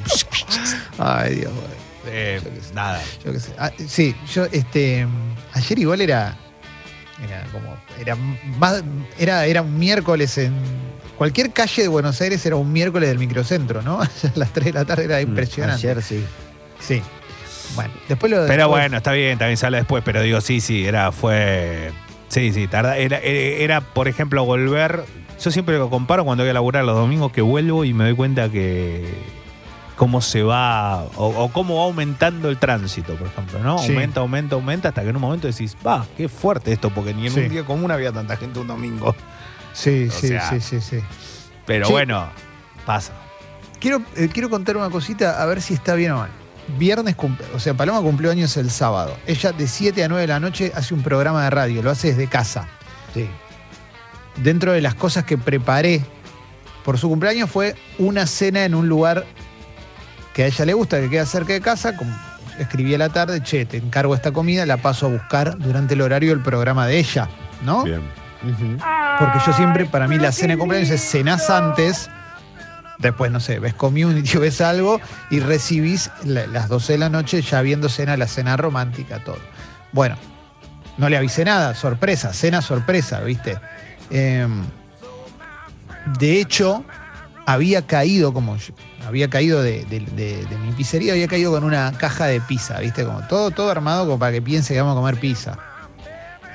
Ay, Dios, güey. Eh, nada. Yo qué sé. Ah, sí, yo, este. Ayer igual era. Era como, era más, era, era un miércoles en cualquier calle de Buenos Aires era un miércoles del microcentro, ¿no? [laughs] A las 3 de la tarde era impresionante. Ayer sí. Sí. Bueno, después lo Pero después- bueno, está bien, también sale después, pero digo, sí, sí, era, fue. Sí, sí, tarda. Era, era, por ejemplo, volver. Yo siempre lo comparo cuando voy a laburar los domingos que vuelvo y me doy cuenta que cómo se va o, o cómo va aumentando el tránsito, por ejemplo, ¿no? Sí. Aumenta, aumenta, aumenta hasta que en un momento decís, va, qué fuerte esto, porque ni en Sí. un día común había tanta gente un domingo. Sí, o sí, sea, sí, sí, sí. Pero Sí. bueno, pasa. Quiero, eh, quiero contar una cosita a ver si está bien o mal. Viernes, cumple- o sea, Paloma cumplió años el sábado. Ella de 7 a 9 de la noche hace un programa de radio, lo hace desde casa. Sí. Dentro de las cosas que preparé por su cumpleaños fue una cena en un lugar que a ella le gusta, que queda cerca de casa. Como escribí a la tarde, che, te encargo esta comida, la paso a buscar durante el horario del programa de ella, ¿no? Bien. Ujú. Porque yo siempre, para mí, la cena de cumpleaños es cenás antes, después, no sé, ves community, [laughs] ves algo y recibís la- las 12 de la noche ya viendo cena, la cena romántica, todo. Bueno, no le avisé nada, sorpresa, cena sorpresa, ¿viste? Em, de hecho, había caído, como yo- había caído de, de- de- de mi pizzería, había caído con una caja de pizza, ¿viste? Como todo, todo armado como para que piense que vamos a comer pizza.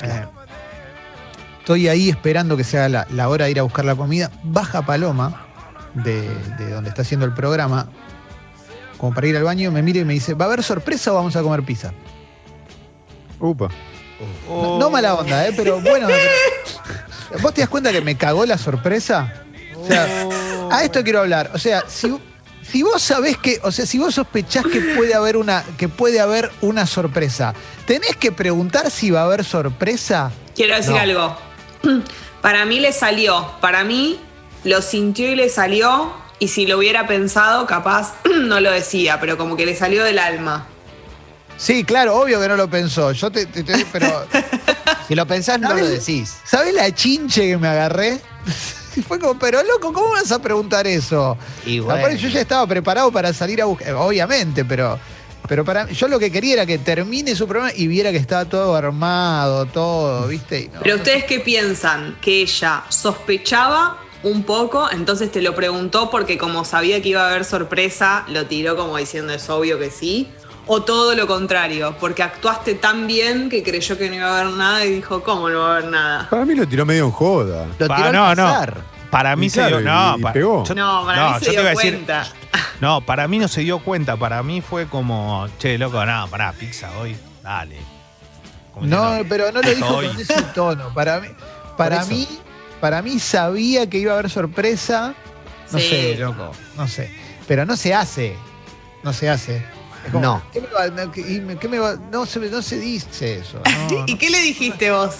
Eh, Estoy ahí esperando que sea la, la hora de ir a buscar la comida. Baja Paloma, de, de donde está haciendo el programa, como para ir al baño, me mira y me dice, ¿va a haber sorpresa o vamos a comer pizza? Upa. No, no mala onda, ¿eh? pero bueno. ¿Vos te das cuenta que me cagó la sorpresa? O sea, a esto quiero hablar. O sea, si, si vos sabés que, o sea, si vos sospechás que puede haber una, que puede haber una sorpresa, ¿tenés que preguntar si va a haber sorpresa? Quiero decir No. algo. [clears throat] Para mí le salió. Para mí lo sintió y le salió. Y si lo hubiera pensado, capaz [clears throat] no lo decía, pero como que le salió del alma. Sí, claro, obvio que no lo pensó. Yo te, te- te- [laughs] pero Si lo pensás, no ¿Sabes? lo decís. ¿Sabés la chinche que me agarré? [laughs] Y Fue como, pero loco, ¿cómo vas a preguntar eso? Y Aparte, bueno. yo ya estaba preparado para salir a buscar, obviamente, pero, pero para yo lo que quería era que termine su programa y viera que estaba todo armado, todo, ¿viste? No, Pero ustedes qué piensan? ¿Que ella sospechaba un poco? Entonces te lo preguntó porque como sabía que iba a haber sorpresa, lo tiró como diciendo es obvio que sí. O todo lo contrario, porque actuaste tan bien que creyó que no iba a haber nada y dijo, ¿cómo no va a haber nada? Para mí lo tiró medio en joda. Lo tiró no, al no. pasar. Para mí se dio. No, y- y pa- pegó. yo- No, para no, mí se dio decir- cuenta. [laughs] No, para mí no se dio cuenta. Para mí fue como, che, loco, no, pará, pizza hoy, dale. Como No, diciendo, pero no lo dijo Hoy. con ese tono. Para mí, para mí, para mí sabía que iba a haber sorpresa. No Sí. sé, loco, no sé. Pero no se hace. No se hace. Como, No. ¿qué me va- no, qué- y me- qué me va- no, se, no se dice eso. no, [laughs] no. ¿Y qué le dijiste vos?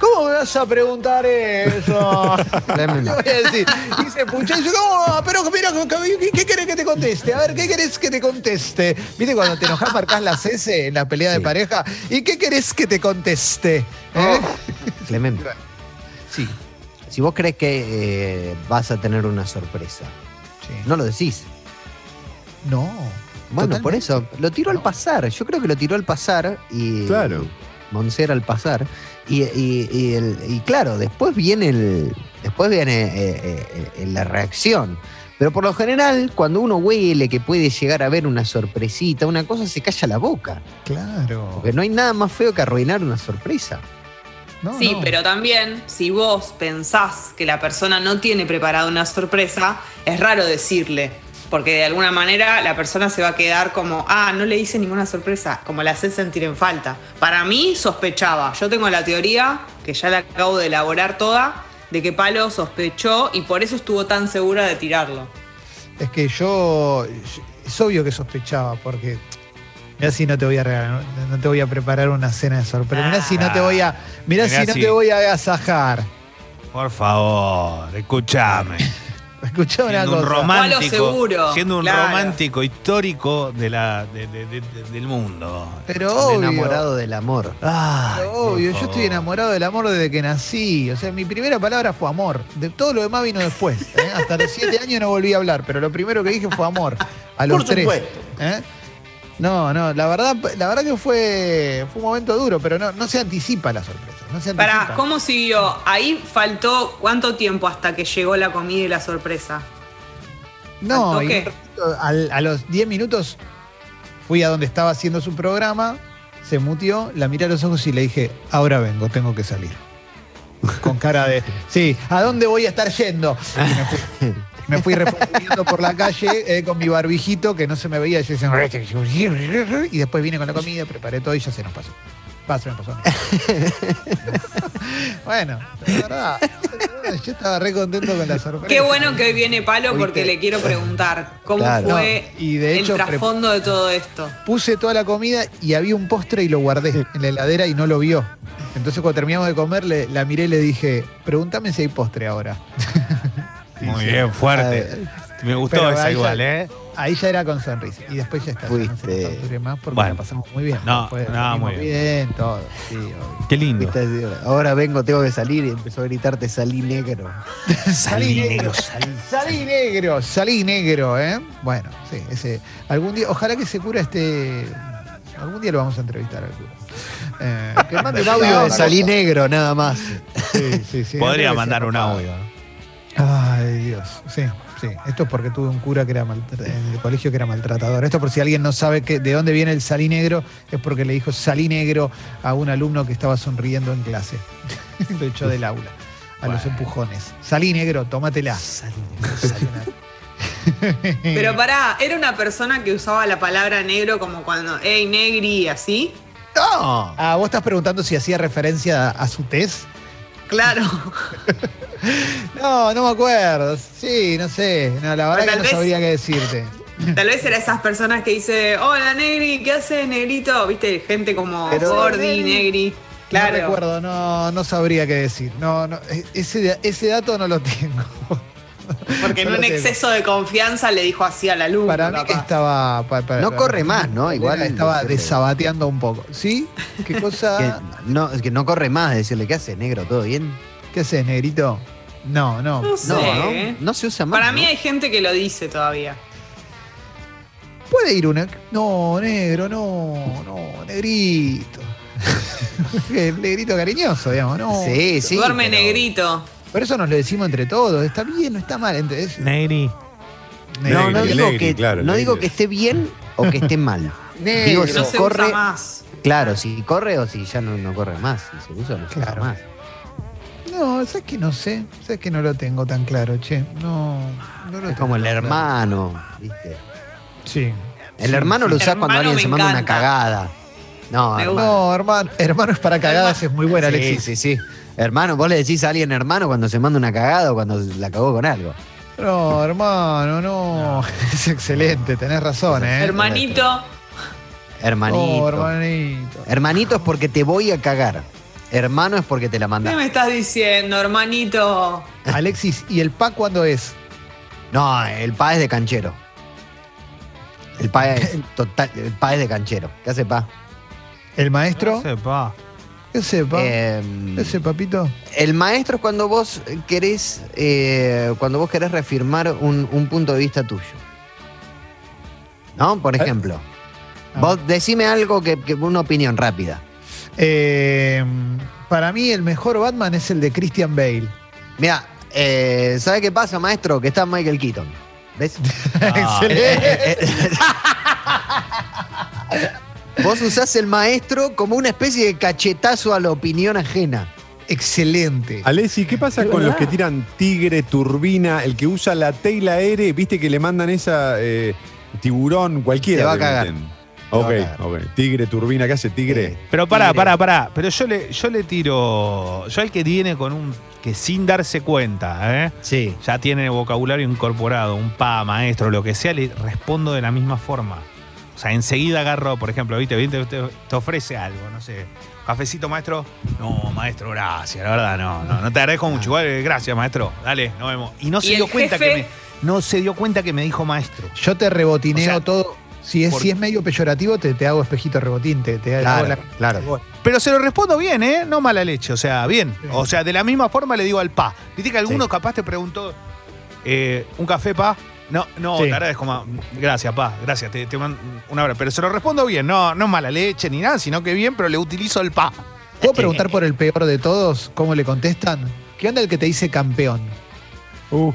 ¿Cómo me vas a preguntar eso? [laughs] [laughs] Le voy a decir. Dice Pucha, y yo, ¿cómo? Pero mira, ¿qué, qué querés que te conteste? A ver, ¿qué querés que te conteste? ¿Viste cuando te enojas marcás las S en la pelea de pareja? ¿Y qué querés que te conteste? ¿Eh? Clemente. Sí. Si vos crees que eh, vas a tener una sorpresa, sí. no lo decís. No. Bueno, por eso, lo tiró al pasar. Yo creo que lo tiró al pasar y. Claro. Moncera al pasar. Y, y- y el- y claro, después viene el. Después viene eh, eh, eh, la reacción. Pero por lo general, cuando uno huele que puede llegar a ver una sorpresita, una cosa, se calla la boca. Claro. Porque no hay nada más feo que arruinar una sorpresa. No, Sí, no. pero también si vos pensás que la persona no tiene preparada una sorpresa, es raro decirle, porque de alguna manera la persona se va a quedar como, ah, no le hice ninguna sorpresa, como la haces sentir en falta. Para mí sospechaba, yo tengo la teoría, que ya la acabo de elaborar toda, de que Palo sospechó y por eso estuvo tan segura de tirarlo. Es que yo. Es obvio que sospechaba, porque. Mirá si no te voy a regalar, no, te voy a preparar una cena de sorpresa. Mirá si no te voy a. Mirá, Mirá si no si- te voy a agasajar. Por favor, escúchame. [laughs] Escuchá una Siendo un romántico, seguro, siendo un claro. romántico histórico de la, de- de- de- de- del mundo. Pero Un obvio. enamorado del amor. Pero obvio, yo estoy enamorado del amor desde que nací. O sea, mi primera palabra fue amor. De todo lo demás vino después. ¿eh? Hasta los siete años no volví a hablar, pero lo primero que dije fue amor. A los Por tres. supuesto. ¿eh? No, no, la verdad, la verdad que fue, fue un momento duro, pero no, no se anticipa la sorpresa. No se anticipa. Para, ¿cómo siguió? Ahí faltó cuánto tiempo hasta que llegó la comida y la sorpresa. No, a los 10 minutos fui a donde estaba haciendo su programa, se mutió, la miré a los ojos y le dije, ahora vengo, tengo que salir. Con cara de, sí, ¿a dónde voy a estar yendo? [laughs] Me fui, refunfuñando por la calle eh, con mi barbijito que no se me veía. Y, yo decía, y después vine con la comida, preparé todo y ya se nos pasó. Va, se me pasó. [laughs] bueno, la verdad, yo estaba re contento con la sorpresa. Qué bueno que hoy viene Palo porque Oíste. le quiero preguntar cómo Claro. fue No, y de hecho, el trasfondo de todo esto. puse toda la comida y había un postre y lo guardé en la heladera y no lo vio. Entonces cuando terminamos de comer, le- la miré y le dije, pregúntame si hay postre ahora. Muy bien, fuerte. Me gustó Pero esa ya- igual, ¿eh? Ahí ya era con sonrisa. Y después ya está. no Fuiste. torture más porque Bueno. la pasamos muy bien. No, Después no, muy bien. bien. todo. Sí. Qué lindo. Ahora vengo, tengo que salir y empezó a gritarte salí negro. [laughs] Salí negro, salí negro, salí negro, ¿eh? Bueno, sí, ese. Algún día, ojalá que se cura este. Algún día lo vamos a entrevistar al cura. Eh, que mande Un audio de salí negro. nada más. Sí, sí, sí. Podría mandar un audio. Ay, Dios. Sí, sí. Esto es porque tuve un cura que era en el colegio que era maltratador. Esto por si alguien no sabe que, de dónde viene el salí negro, es porque le dijo salí negro a un alumno que estaba sonriendo en clase. [laughs] Lo echó del aula. A los empujones. Salí negro, tómatela. [laughs] Pero pará, era una persona que usaba la palabra negro como cuando, hey, negri, así. No. Ah, vos estás preguntando si hacía referencia a su test. Claro. [laughs] No, no me acuerdo. Sí, no sé. No, la verdad que no vez- sabría qué decirte. Tal vez era esas personas que dice, hola negri, ¿qué haces, negrito? Viste, gente como Pero- gordi, negri. Claro. No recuerdo, no, no sabría qué decir. No, no, e- ese, ese dato no lo tengo. Porque en No un exceso de confianza le dijo así al alumno. Para mí que estaba. pa- pa- No corre más, ¿no? Igual estaba desabateando un poco. ¿Sí? ¿Qué [laughs] Que cosa? no, es que no corre más decirle, ¿qué hace negro? ¿Todo bien? ¿Qué haces, negrito? No, no. No sé. No, no, no se usa más. Para ¿no? mí hay gente que lo dice todavía. Puede ir una. No, negro, no, no, negrito. [laughs] El negrito cariñoso, digamos, no. Sí, sí. Duerme pero- negrito. Por eso nos lo decimos entre todos. Está bien, no está mal. ¿entendés? Negri. No, no Negri, digo, negri, que, claro, no negri. digo que esté bien o que esté mal. Negro. [laughs] Digo, Que no si se corre, usa más. claro, si corre o si ya no, no corre más. Si se usa, no se usa más. No, sabes que no sé. Sabes que no lo tengo tan claro, che. No, no lo Es tengo como el claro. hermano, ¿viste? Sí. El Sí, hermano sí. lo usás cuando alguien se manda una cagada. No, hermano. No, hermano, hermano es para cagadas, es muy buena, sí, Alexis. sí, sí. Hermano, vos le decís a alguien hermano cuando se manda una cagada o cuando la cagó con algo. No, hermano, no. [laughs] Es excelente, tenés razón, ¿eh? Hermanito. Hermanito. Oh, hermanito. Hermanito es porque te voy a cagar. Hermano es porque te la ¿Qué mandas. me estás diciendo, hermanito? Alexis, ¿y el pa cuándo es? No, el pa es de canchero. El pa es [laughs] total, el pa es de canchero. ¿Qué hace pa? ¿El maestro? No sé, pa. ¿Qué sepa? Em, ¿Qué sé, papito? el maestro es cuando vos querés, eh, cuando vos querés reafirmar un, un punto de vista tuyo. ¿No? Por ejemplo. Ah. Vos decime algo que, que una opinión rápida. Eh, para mí el mejor Batman es el de Christian Bale. Mira, eh, ¿sabe qué pasa, maestro? Que está Michael Keaton. ¿Ves? [laughs] Ah. Excelente. [laughs] Vos usás el maestro como una especie de cachetazo a la opinión ajena. Excelente. Alessi, ¿qué pasa con los que tiran tigre, turbina, el que usa la T y la R? ¿Viste que le mandan esa eh, tiburón cualquiera? Te va a cagar. Ok, ok. Tigre, turbina, ¿qué hace tigre? Eh, Pero pará, Tigre. pará, pará. Pero yo le, yo le tiro. Yo al que viene con un. que sin darse cuenta, ¿eh? Sí. Ya tiene vocabulario incorporado, un pa, maestro, lo que sea, le respondo de la misma forma. O sea, enseguida agarro, por ejemplo, ¿viste? ¿Viste? Te, te ofrece algo, no sé. Cafecito, maestro. No, maestro, gracias. La verdad, no, no, no te agradezco mucho. Igual, eh, gracias, maestro. Dale, nos vemos. Y no ¿Y se dio cuenta jefe? que me. No se dio cuenta que me dijo maestro. Yo te rebotineo O sea, todo. Si es, por- si es medio peyorativo, te, te hago espejito rebotín. Te, te hago Claro, la- claro. Pero se lo respondo bien, ¿eh? No mala leche, o sea, bien. O sea, de la misma forma le digo al pa. Viste que alguno Sí. capaz te preguntó, eh, ¿un café, pa? No, no, Sí. te agradezco más. Gracias, pa. Gracias, te, te mando un abrazo. Pero se lo respondo bien, no, no mala leche ni nada, sino que bien, pero le utilizo el pa. ¿Puedo preguntar por el peor de todos? ¿Cómo le contestan? ¿Qué onda el que te dice campeón? Uh,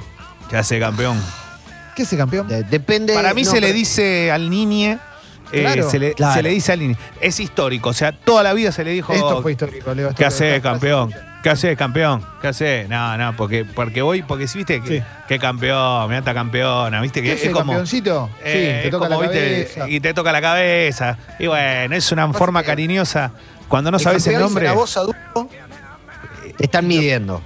¿Qué hace campeón? ¿Qué es ese campeón? De- depende. Para mí no, se le pero- dice al niñe. eh, Claro. se, le, Claro. se le dice al niñe. Es histórico, o sea, toda la vida se le dijo. Esto fue histórico, Leo. esto ¿Qué hace, campeón? ¿Qué hace, campeón? ¿Qué hace? No, no, porque, porque voy, porque si viste que, Sí. que campeón, mirá esta campeona, viste que ¿Qué es como. campeoncito? eh, sí, te es toca como, la viste, cabeza. y te toca la cabeza. Y bueno, es una forma que- cariñosa. Cuando no El sabes el nombre. dice La voz adulto. Te están midiendo.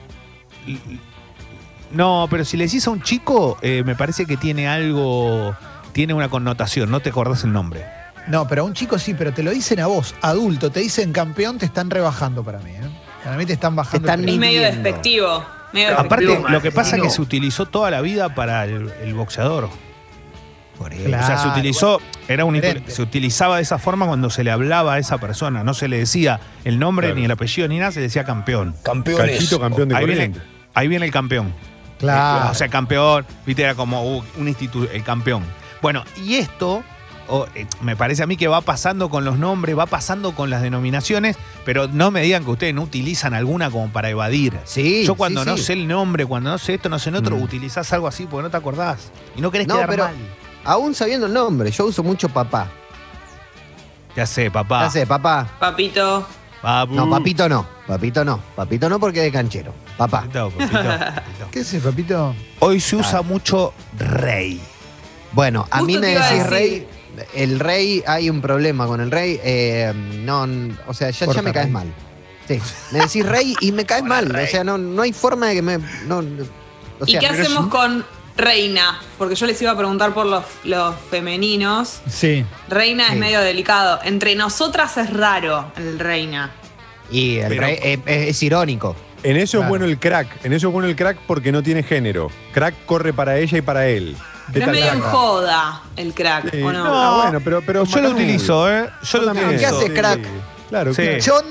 No, pero si le decís a un chico, eh, me parece que tiene algo. Tiene una connotación, no te acordás el nombre. No, pero a un chico sí, pero te lo dicen a vos, adulto, te dicen campeón, te están rebajando para mí. ¿eh? Para mí te están bajando. Te están el medio despectivo. medio Aparte, despectivo. lo que pasa es que se utilizó toda la vida para el, el boxeador. Claro. o sea, se utilizó, era un, se utilizaba de esa forma cuando se le hablaba a esa persona. No se le decía el nombre, Claro. ni el apellido, ni nada, se le decía campeón. Cachito campeón de Ahí viene, ahí viene el campeón. Claro. O sea, campeón, viste, era como uh, un instituto, el campeón. Bueno, y esto o, eh, me parece a mí que va pasando con los nombres, va pasando con las denominaciones, pero no me digan que ustedes no utilizan alguna como para evadir. Sí. Yo cuando sí, no sí. sé el nombre, cuando no sé esto, no sé en otro, Mm. utilizás algo así porque no te acordás. Y no querés No, quedar pero- mal. Aún sabiendo el nombre, yo uso mucho papá. Ya sé, papá. Ya sé, papá. Papito. Papu. No, papito no. Papito no. Papito no porque es de canchero. Papá. Papito, papito, [laughs] papito. ¿Qué es, papito? Hoy se usa mucho rey. Bueno, a mí me decís decir. rey. El rey, hay un problema con el rey. eh, no, o sea, ya, ya me caes rey. mal. Sí. Me decís rey y me caes [laughs] mal. O sea, no, no hay forma de que me. No, ¿Y qué hacemos con reina? Porque yo les iba a preguntar por los, los femeninos. Sí. Reina Sí. es medio delicado. Entre nosotras es raro el reina. Y el Pero- rey eh, es, es irónico. En eso Claro. es bueno el crack. En eso es bueno el crack porque no tiene género. Crack corre para ella y para él. ¿Qué Pero es medio en joda el crack, Sí. ¿o no? Ah, bueno, pero, pero Yo lo Macanudo. utilizo, ¿eh? Yo lo también. utilizo. ¿Qué hace, crack? Claro, Sí. Pichón.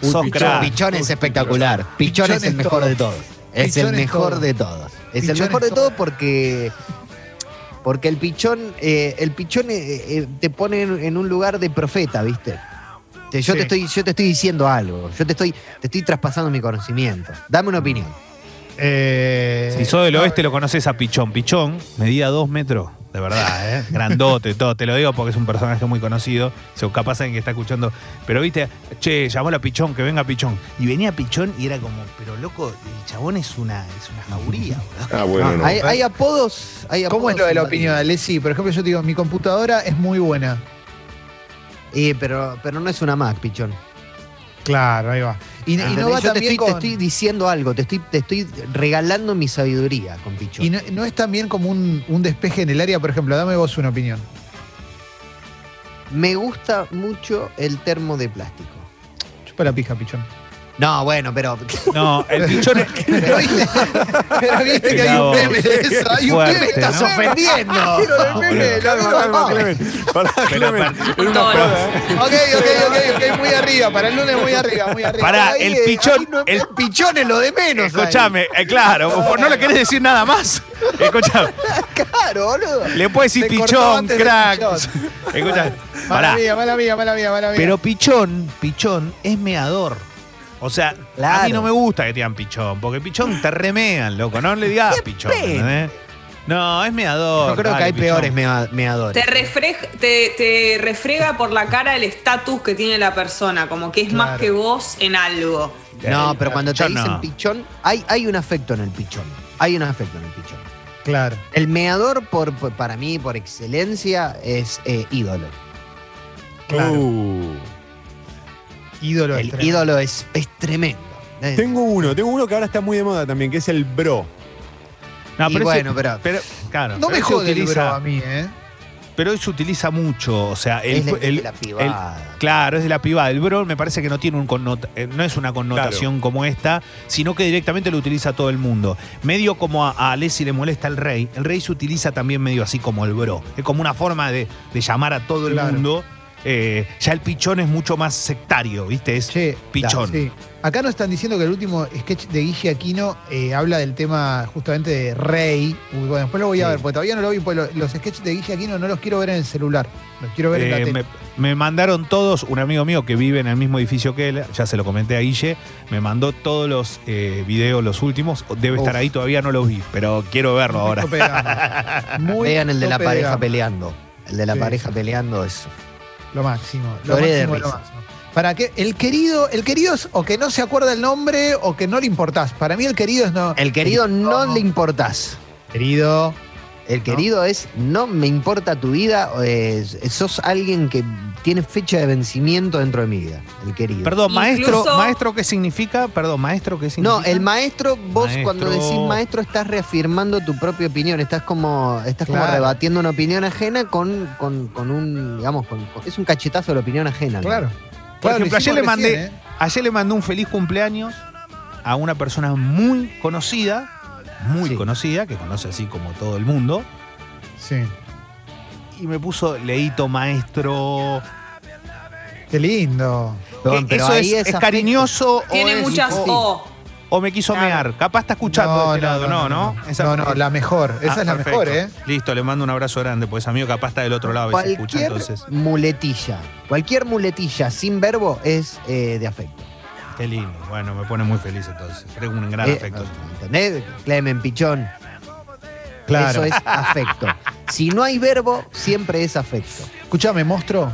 Sos pichón. crack. Pichón es espectacular. Pichón, Pichón es el mejor todo. de todos. Es Pichón el es mejor todo. de todos. Es Pichón el mejor es de todo todo. porque. Porque el pichón, eh, el pichón eh, eh, te pone en, en un lugar de profeta, ¿viste? Te- Yo, Sí. te estoy, yo te estoy diciendo algo. Yo te estoy, te estoy traspasando mi conocimiento. Dame una opinión. Eh, Si sos del oeste lo conoces a Pichón. Pichón medía dos metros, de verdad, [laughs] ¿eh? Grandote, todo. Te lo digo porque es un personaje muy conocido. O capaz alguien que está escuchando. Pero viste, che, llamó a Pichón, que venga Pichón. Y venía Pichón y era como, pero loco, el chabón es una, es una jauría, boludo. Ah, bueno, no. Hay, hay apodos. Hay ¿Cómo es lo de la opinión, Alessi? Por ejemplo, yo te digo, mi computadora es muy buena. Eh, pero, pero no es una Mac, pichón. Claro, ahí va. Y, y no va Yo te también estoy, con... te estoy diciendo algo, te estoy, te estoy regalando mi sabiduría con pichón. Y no, no es también como un, un despeje en el área, por ejemplo, dame vos una opinión. Me gusta mucho el termo de plástico. Chupa la pija, pichón. No, bueno, pero. No, el Pichón es. [laughs] Pero viste, pero viste que hay un meme de eso. Hay un meme. estás ¿no? ofendiendo. Quiero el meme, Calma. Pará, Pero. Ok, ok, ok, ok, muy arriba. Para el lunes muy arriba, muy arriba. Pará, el pichón- el- pichón es lo de menos. Escuchame, eh, claro, ¿no le querés decir nada más? Escuchame. [laughs] Claro, boludo. le puedes decir Pichón, crack. Escuchame, Mala pará. mía, mala mía, mala mía, mala mía. Pero pichón, pichón es meador. O sea, a mí no me gusta que te digan pichón, porque pichón te remean, loco. No le digas [laughs] pichón. ¿entendés? No, es meador. Yo creo dale, que hay pichón. peores mea- meadores. Te, te, te refrega por la cara el estatus que tiene la persona, como que es más que vos en algo. No, pero cuando te dicen no. pichón, hay, hay un afecto en el pichón. Hay un afecto en el pichón. Claro. El meador, por, por- para mí, por excelencia, es eh, ídolo. Claro. Uh. Ídolo El extremo. ídolo es, es tremendo. Eh, Tengo uno, tengo uno que ahora está muy de moda también, que es el bro. No, Y pero ese- bueno, pero- claro, No pero me jode el bro a mí, ¿eh? Pero hoy se utiliza mucho, o sea, el, es de, el- de la pibada. el- claro, es de la pibada. El bro me parece que no tiene un connota- eh, no es una connotación como esta, sino que directamente lo utiliza todo el mundo. Medio como a, a Alessi le molesta el rey, el rey se utiliza también medio así como el bro. Es como una forma de, de llamar a todo el mundo eh, ya el pichón es mucho más sectario, ¿viste? Es Che, pichón. Sí. Acá nos están diciendo que el último sketch de Guille Aquino eh, habla del tema justamente de Rey. Uy, bueno, después lo voy a Sí. ver, porque todavía no lo vi, porque lo- los sketches de Guille Aquino no los quiero ver en el celular. Los quiero ver en la Eh, tele. me, me mandaron todos, un amigo mío que vive en el mismo edificio que él, ya se lo comenté a Guille, me mandó todos los eh, videos, los últimos. Debe estar ahí, todavía no los vi, pero quiero verlo ahora. Vean el de la pareja peleando. El de la Sí. pareja peleando es. Lo máximo. Lo Lloré de máximo, lo máximo. Para que el querido, el querido es o que no se acuerda el nombre o que no le importás. Para mí el querido es no. El querido no le importás. Querido. El querido es no me importa tu vida, eh, sos alguien que tiene fecha de vencimiento dentro de mi vida. El querido. Perdón, maestro, Incluso- maestro, ¿qué significa? Perdón, maestro, ¿qué significa? No, el maestro, vos Maestro. cuando decís maestro estás reafirmando tu propia opinión, estás como, estás como rebatiendo una opinión ajena con, con, con un, digamos, con- con- es un cachetazo de la opinión ajena. ¿no? Claro. Por ejemplo, ayer le mandé, recién, ¿eh? ayer le mandé un feliz cumpleaños a una persona muy conocida, muy Sí. conocida, que conoce así como todo el mundo, Sí. y me puso leíto maestro. Qué lindo. Pero eso ahí es, cariñoso o Tiene es muchas O. o me quiso Claro. mear. Capaz está escuchando de este lado, no, ¿no? Esa- No, no, la mejor. Esa Ah, es la perfecto. mejor, ¿eh? Listo, le mando un abrazo grande, pues amigo capaz está del otro lado y se escucha Cualquier entonces. muletilla, cualquier muletilla sin verbo es eh, de afecto. Qué lindo. Bueno, me pone muy feliz entonces. Creo un gran Eh, afecto. ¿Entendés? Clemen, pichón. Claro. Eso es afecto. Si no hay verbo, siempre es afecto. Escúchame, monstruo.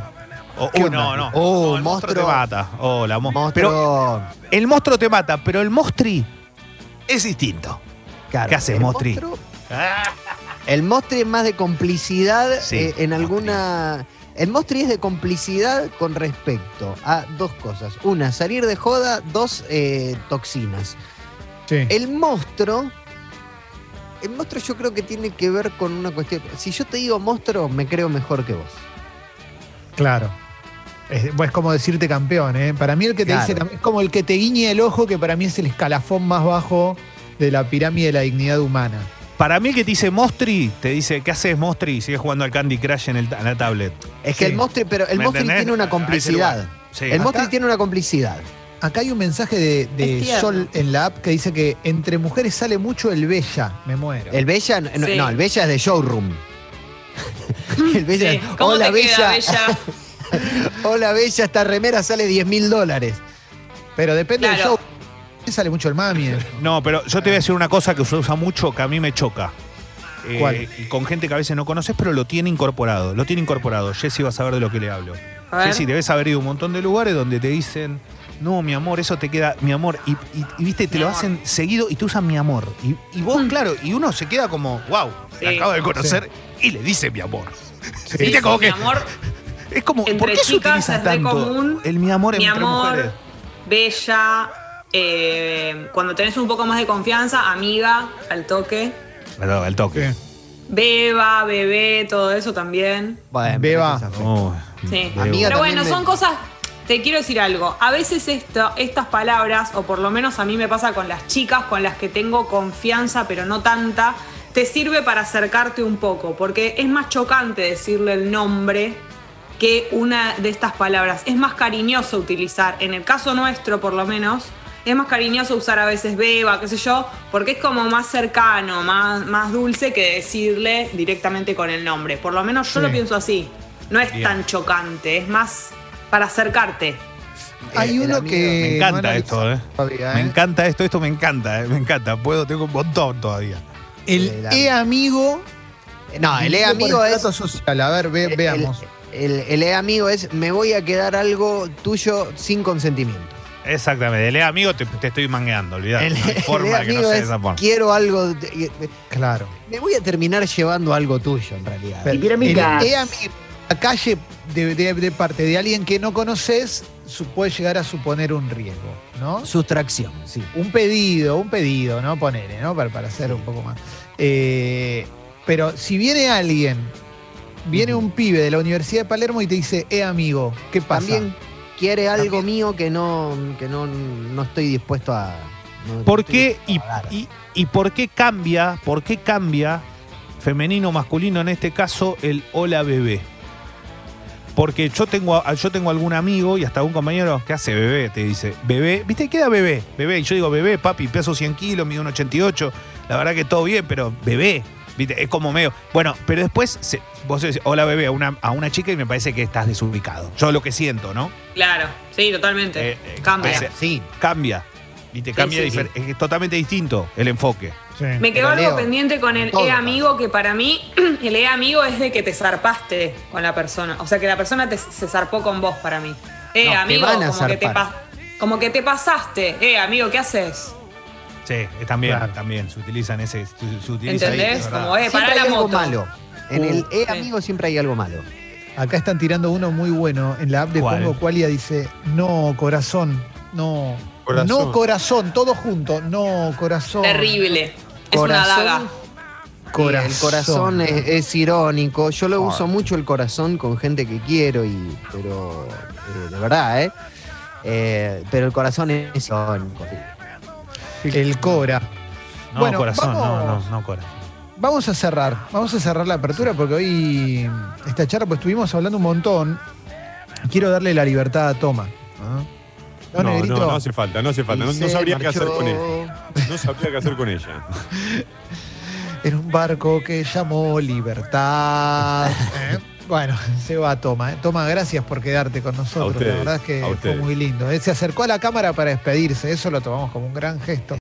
Oh, ¿Qué uh, onda? no, no. Oh, No, el monstruo te mata. Hola, mo- Monstruo. Pero el monstruo te mata, pero el mostri es distinto. claro, ¿qué haces, el Mostri? monstruo- El Mostri es más de complicidad Sí, eh, en alguna. El Mostri es de complicidad con respecto a dos cosas. Una, salir de joda. Dos, eh, toxinas. Sí. El monstruo. El monstruo yo creo que tiene que ver con una cuestión. Si yo te digo monstruo, me creo mejor que vos. Claro. Es, es como decirte campeón, ¿eh? Para mí el que te Claro. dice es como el que te guiñe el ojo, que para mí es el escalafón más bajo de la pirámide de la dignidad humana. Para mí el que te dice Mostri, te dice, ¿qué haces Mostri? Y sigues jugando al Candy Crush en, el- en la tablet. Es que Sí. el Mostri, pero el ¿Me Mostri entendés? tiene una complicidad. Sí. El Mostri tiene una complicidad. Acá hay un mensaje de. Sol en la app que dice que entre mujeres sale mucho el bella. Me muero. El Bella, no, Sí. no, el Bella es de showroom. [laughs] el Bella, Sí. ¿Cómo hola te Bella, queda, Bella? [laughs] hola Bella, esta remera sale 10 mil dólares. Pero depende del Claro. Sale mucho el mami. eh. No, pero yo te voy a decir una cosa que se usa mucho que a mí me choca. Eh, ¿Cuál? y con gente que a veces no conoces, pero lo tiene incorporado. Lo tiene incorporado. Jessy va a saber de lo que le hablo. A ver. Jessy, debes haber ido a un montón de lugares donde te dicen, no, mi amor, eso te queda, mi amor. Y, y- y, viste, te Mi lo amor. hacen seguido y te usan mi amor. Y, y vos, claro, y uno se queda como, wow, Sí. te acabo de conocer y le dice mi amor. Sí, Viste, como mi que amor, [laughs] es como, ¿por entre qué se chicas utiliza es re tanto común. el mi amor mi entre amor, mujeres? bella. Eh, cuando tenés un poco más de confianza, amiga, al toque. El toque. Beba, bebé, todo eso también. Bueno, Beba. Oh, Sí. Amiga Pero bueno, son me- cosas. Te quiero decir algo. A veces esto, estas palabras, o por lo menos a mí me pasa con las chicas con las que tengo confianza, pero no tanta, te sirve para acercarte un poco, porque es más chocante decirle el nombre que una de estas palabras. Es más cariñoso utilizar, en el caso nuestro por lo menos, es más cariñoso usar a veces beba, qué sé yo, porque es como más cercano, más, más dulce que decirle directamente con el nombre. Por lo menos yo Sí. lo pienso así. No es Bien. tan chocante, es más para acercarte. Hay el uno que. Me encanta esto, ¿eh? todavía, Me ¿eh? encanta esto, esto me encanta, eh, me encanta. Puedo, tengo un montón todavía. El El e amigo. No, el E amigo es. social. A ver, ve- el- veamos. El, el E amigo es me voy a quedar algo tuyo sin consentimiento. Exactamente, el amigo te, te estoy mangueando, olvidate. El, no hay [laughs] el forma E de que no sea esa quiero algo. de- Claro. me voy a terminar llevando algo tuyo en realidad. Pero el e amigo, la calle de, de- de parte de alguien que no conoces su- puede llegar a suponer un riesgo, ¿no? Sustracción, sí. Un pedido, un pedido, ¿no? Ponele, ¿no? Para, para hacer un poco más. Eh, pero si viene alguien, viene un pibe de la Universidad de Palermo y te dice, eh, amigo, ¿qué pasa? También quiere algo También. mío que no, que no, no estoy dispuesto a. no- ¿Por qué y- y por qué cambia, por qué cambia femenino masculino en este caso el hola bebé? Porque yo tengo, yo tengo algún amigo y hasta un compañero que hace bebé, te dice, bebé, ¿viste? Queda bebé, bebé. Y yo digo, bebé, papi, peso 100 kilos, mido un 88. La verdad que todo bien, pero bebé, ¿viste? Es como medio. Bueno, pero después se- vos decís, hola bebé, a una, a una chica y me parece que estás desubicado. Yo lo que siento, ¿no? Claro, sí, totalmente. Eh, eh, Cambia. Sí. Cambia. ¿Viste? Sí, Cambia sí, Es totalmente distinto el enfoque. Me quedó algo Leo, pendiente con el todo E amigo, que para mí [clears throat] el E amigo es de que te zarpaste con la persona. O sea, que la persona te- se zarpó con vos para mí. Eh, No, te amigo, van a como, que te como que te pasaste. Eh, amigo, ¿qué haces? Sí, eh, también, Claro. también se utilizan ese. Se, se utiliza ahí, ¿Entendés? es verdad. Como, eh, hay la algo moto. malo. En el Uh, E sí. amigo siempre hay algo malo. Acá están tirando uno muy bueno. En la app de ¿Cuál? Pongo Qualia dice, no, corazón, no. Corazón. No, corazón, todo junto. No, corazón. Terrible. Es una daga. Corazón. El corazón es, es irónico. Yo lo uso mucho el corazón con gente que quiero, y, pero de verdad, ¿eh? Eh, Pero el corazón es irónico. El Cora. No, Bueno, corazón, no, vamos- no, no, corazón. Vamos a cerrar, vamos a cerrar la apertura porque hoy esta charla pues estuvimos hablando un montón. Quiero darle la libertad a Toma. ¿ah? No, no, Negrito? no hace falta, no hace falta. No, no sabría qué hacer con ella. No sabría qué hacer con ella. [laughs] En un barco que llamó Libertad. ¿eh? Bueno, [laughs] se va Toma. ¿eh? Toma, gracias por quedarte con nosotros. ustedes, la verdad es que fue muy lindo. ¿eh? Se acercó a la cámara para despedirse. Eso lo tomamos como un gran gesto.